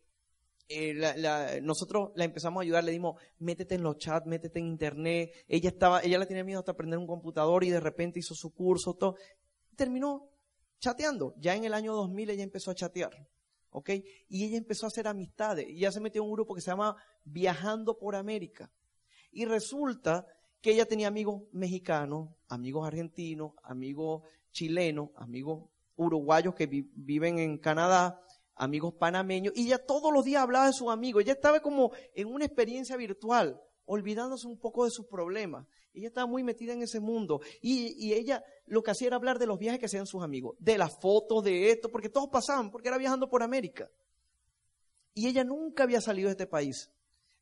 B: eh, nosotros la empezamos a ayudar, le dimos, métete en los chats, métete en internet. Ella estaba, ella la tenía miedo hasta aprender un computador y de repente hizo su curso, todo. Terminó chateando. Ya en el año 2000 ella empezó a chatear. ¿Ok? Y ella empezó a hacer amistades. Y ya se metió en un grupo que se llama Viajando por América. Y resulta que ella tenía amigos mexicanos, amigos argentinos, amigos chilenos, amigos uruguayos que viven en Canadá, amigos panameños, y ella todos los días hablaba de sus amigos. Ella estaba como en una experiencia virtual, olvidándose un poco de sus problemas. Ella estaba muy metida en ese mundo. Y, ella lo que hacía era hablar de los viajes que hacían sus amigos, de las fotos, de esto, porque todos pasaban, porque era viajando por América. Y ella nunca había salido de este país.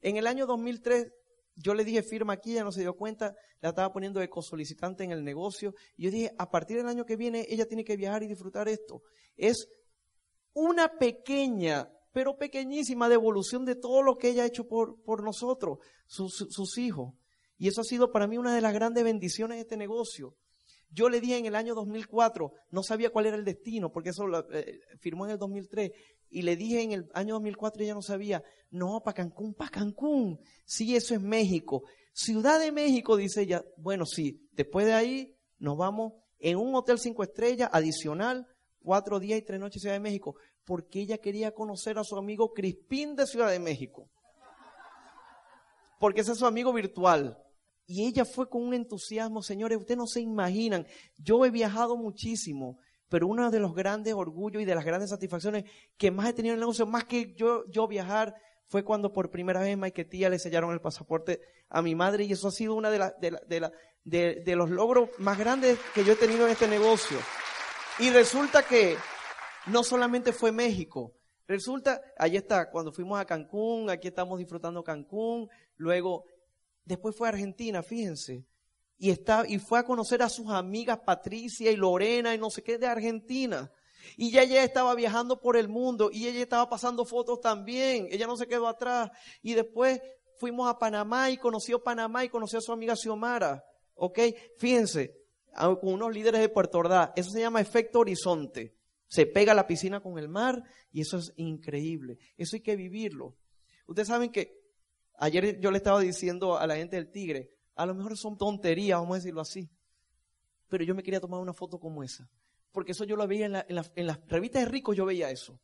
B: En el año 2003, yo le dije firma aquí, ella no se dio cuenta, la estaba poniendo de cosolicitante en el negocio. Y yo dije, a partir del año que viene, ella tiene que viajar y disfrutar esto. Es una pequeña, pero pequeñísima devolución de todo lo que ella ha hecho por, por nosotros, sus, sus hijos. Y eso ha sido para mí una de las grandes bendiciones de este negocio. Yo le dije en el año 2004, no sabía cuál era el destino, porque eso lo, eh, firmó en el 2003, y le dije en el año 2004, ella no sabía, no, para Cancún, para Cancún, sí, eso es México. Ciudad de México, dice ella, bueno, sí, después de ahí nos vamos en un hotel cinco estrellas adicional cuatro días y tres noches en Ciudad de México, porque ella quería conocer a su amigo Crispín de Ciudad de México. Porque ese es su amigo virtual. Y ella fue con un entusiasmo, señores, ustedes no se imaginan. Yo he viajado muchísimo, pero uno de los grandes orgullos y de las grandes satisfacciones que más he tenido en el negocio, más que yo, yo viajar, fue cuando por primera vez en Maiquetía le sellaron el pasaporte a mi madre y eso ha sido uno de, de, de, de los logros más grandes que yo he tenido en este negocio. Y resulta que no solamente fue México, resulta, ahí está, cuando fuimos a Cancún, aquí estamos disfrutando Cancún, luego, después fue a Argentina, fíjense, y, está, y fue a conocer a sus amigas Patricia y Lorena y no sé qué de Argentina. Y ya ella estaba viajando por el mundo y ella estaba pasando fotos también, ella no se quedó atrás. Y después fuimos a Panamá y conoció Panamá y conoció a su amiga Xiomara. ¿Ok? Fíjense, con unos líderes de Puerto Ordaz. Eso se llama efecto horizonte. Se pega la piscina con el mar y eso es increíble. Eso hay que vivirlo. Ustedes saben que ayer yo le estaba diciendo a la gente del Tigre, a lo mejor son tonterías, vamos a decirlo así. Pero yo me quería tomar una foto como esa. Porque eso yo lo veía en, en las revistas de ricos, yo veía eso.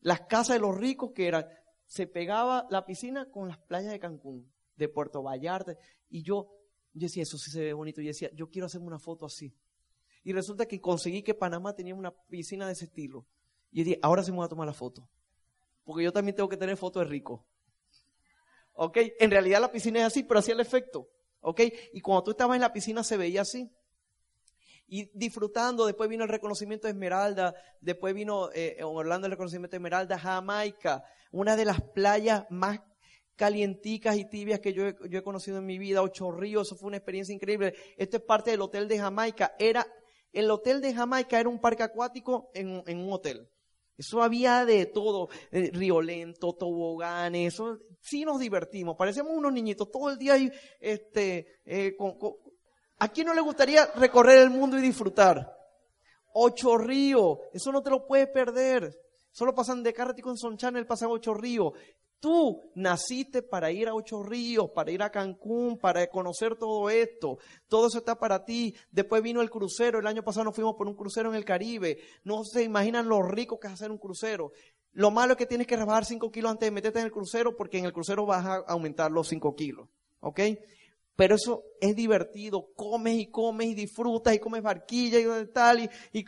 B: Las casas de los ricos que eran, se pegaba la piscina con las playas de Cancún, de Puerto Vallarta. Y yo, yo decía, eso sí se ve bonito. Y decía, yo quiero hacerme una foto así. Y resulta que conseguí que Panamá tenía una piscina de ese estilo. Y dije, ahora se me va a tomar la foto. Porque yo también tengo que tener foto de rico. ¿Ok? En realidad la piscina es así, pero hacía el efecto. ¿Ok? Y cuando tú estabas en la piscina se veía así. Y disfrutando, después vino el reconocimiento de Esmeralda, después vino eh, Orlando el reconocimiento de Esmeralda, Jamaica, una de las playas más calienticas y tibias que yo he, conocido en mi vida, Ocho Ríos, eso fue una experiencia increíble. Esto es parte del hotel de Jamaica. Era, el hotel de Jamaica era un parque acuático en, un hotel. Eso había de todo, eh, río lento, toboganes, eso, sí nos divertimos, parecíamos unos niñitos todo el día ahí, este, eh, ¿a quién no le gustaría recorrer el mundo y disfrutar? Ocho Ríos, eso no te lo puedes perder. Solo pasan de Carretico en Son Channel, pasan Ocho Ríos Tú naciste para ir a Ocho Ríos, para ir a Cancún, para conocer todo esto. Todo eso está para ti. Después vino el crucero. El año pasado nos fuimos por un crucero en el Caribe. No se imaginan lo rico que es hacer un crucero. Lo malo es que tienes que rebajar 5 kilos antes de meterte en el crucero porque en el crucero vas a aumentar los 5 kilos. ¿Ok? Pero eso es divertido. Comes y comes y disfrutas y comes barquilla y tal y, y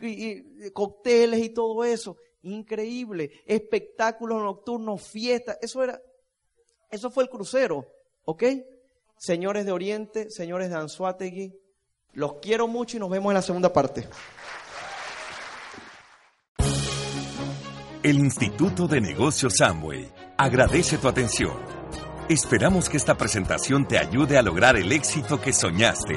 B: y todo eso increíble, espectáculos nocturnos, fiestas, eso era, eso fue el crucero, ¿ok? Señores de Oriente, señores de Anzuategui, los quiero mucho y nos vemos en la segunda parte.
A: El Instituto de Negocios Amway agradece tu atención. Esperamos que esta presentación te ayude a lograr el éxito que soñaste.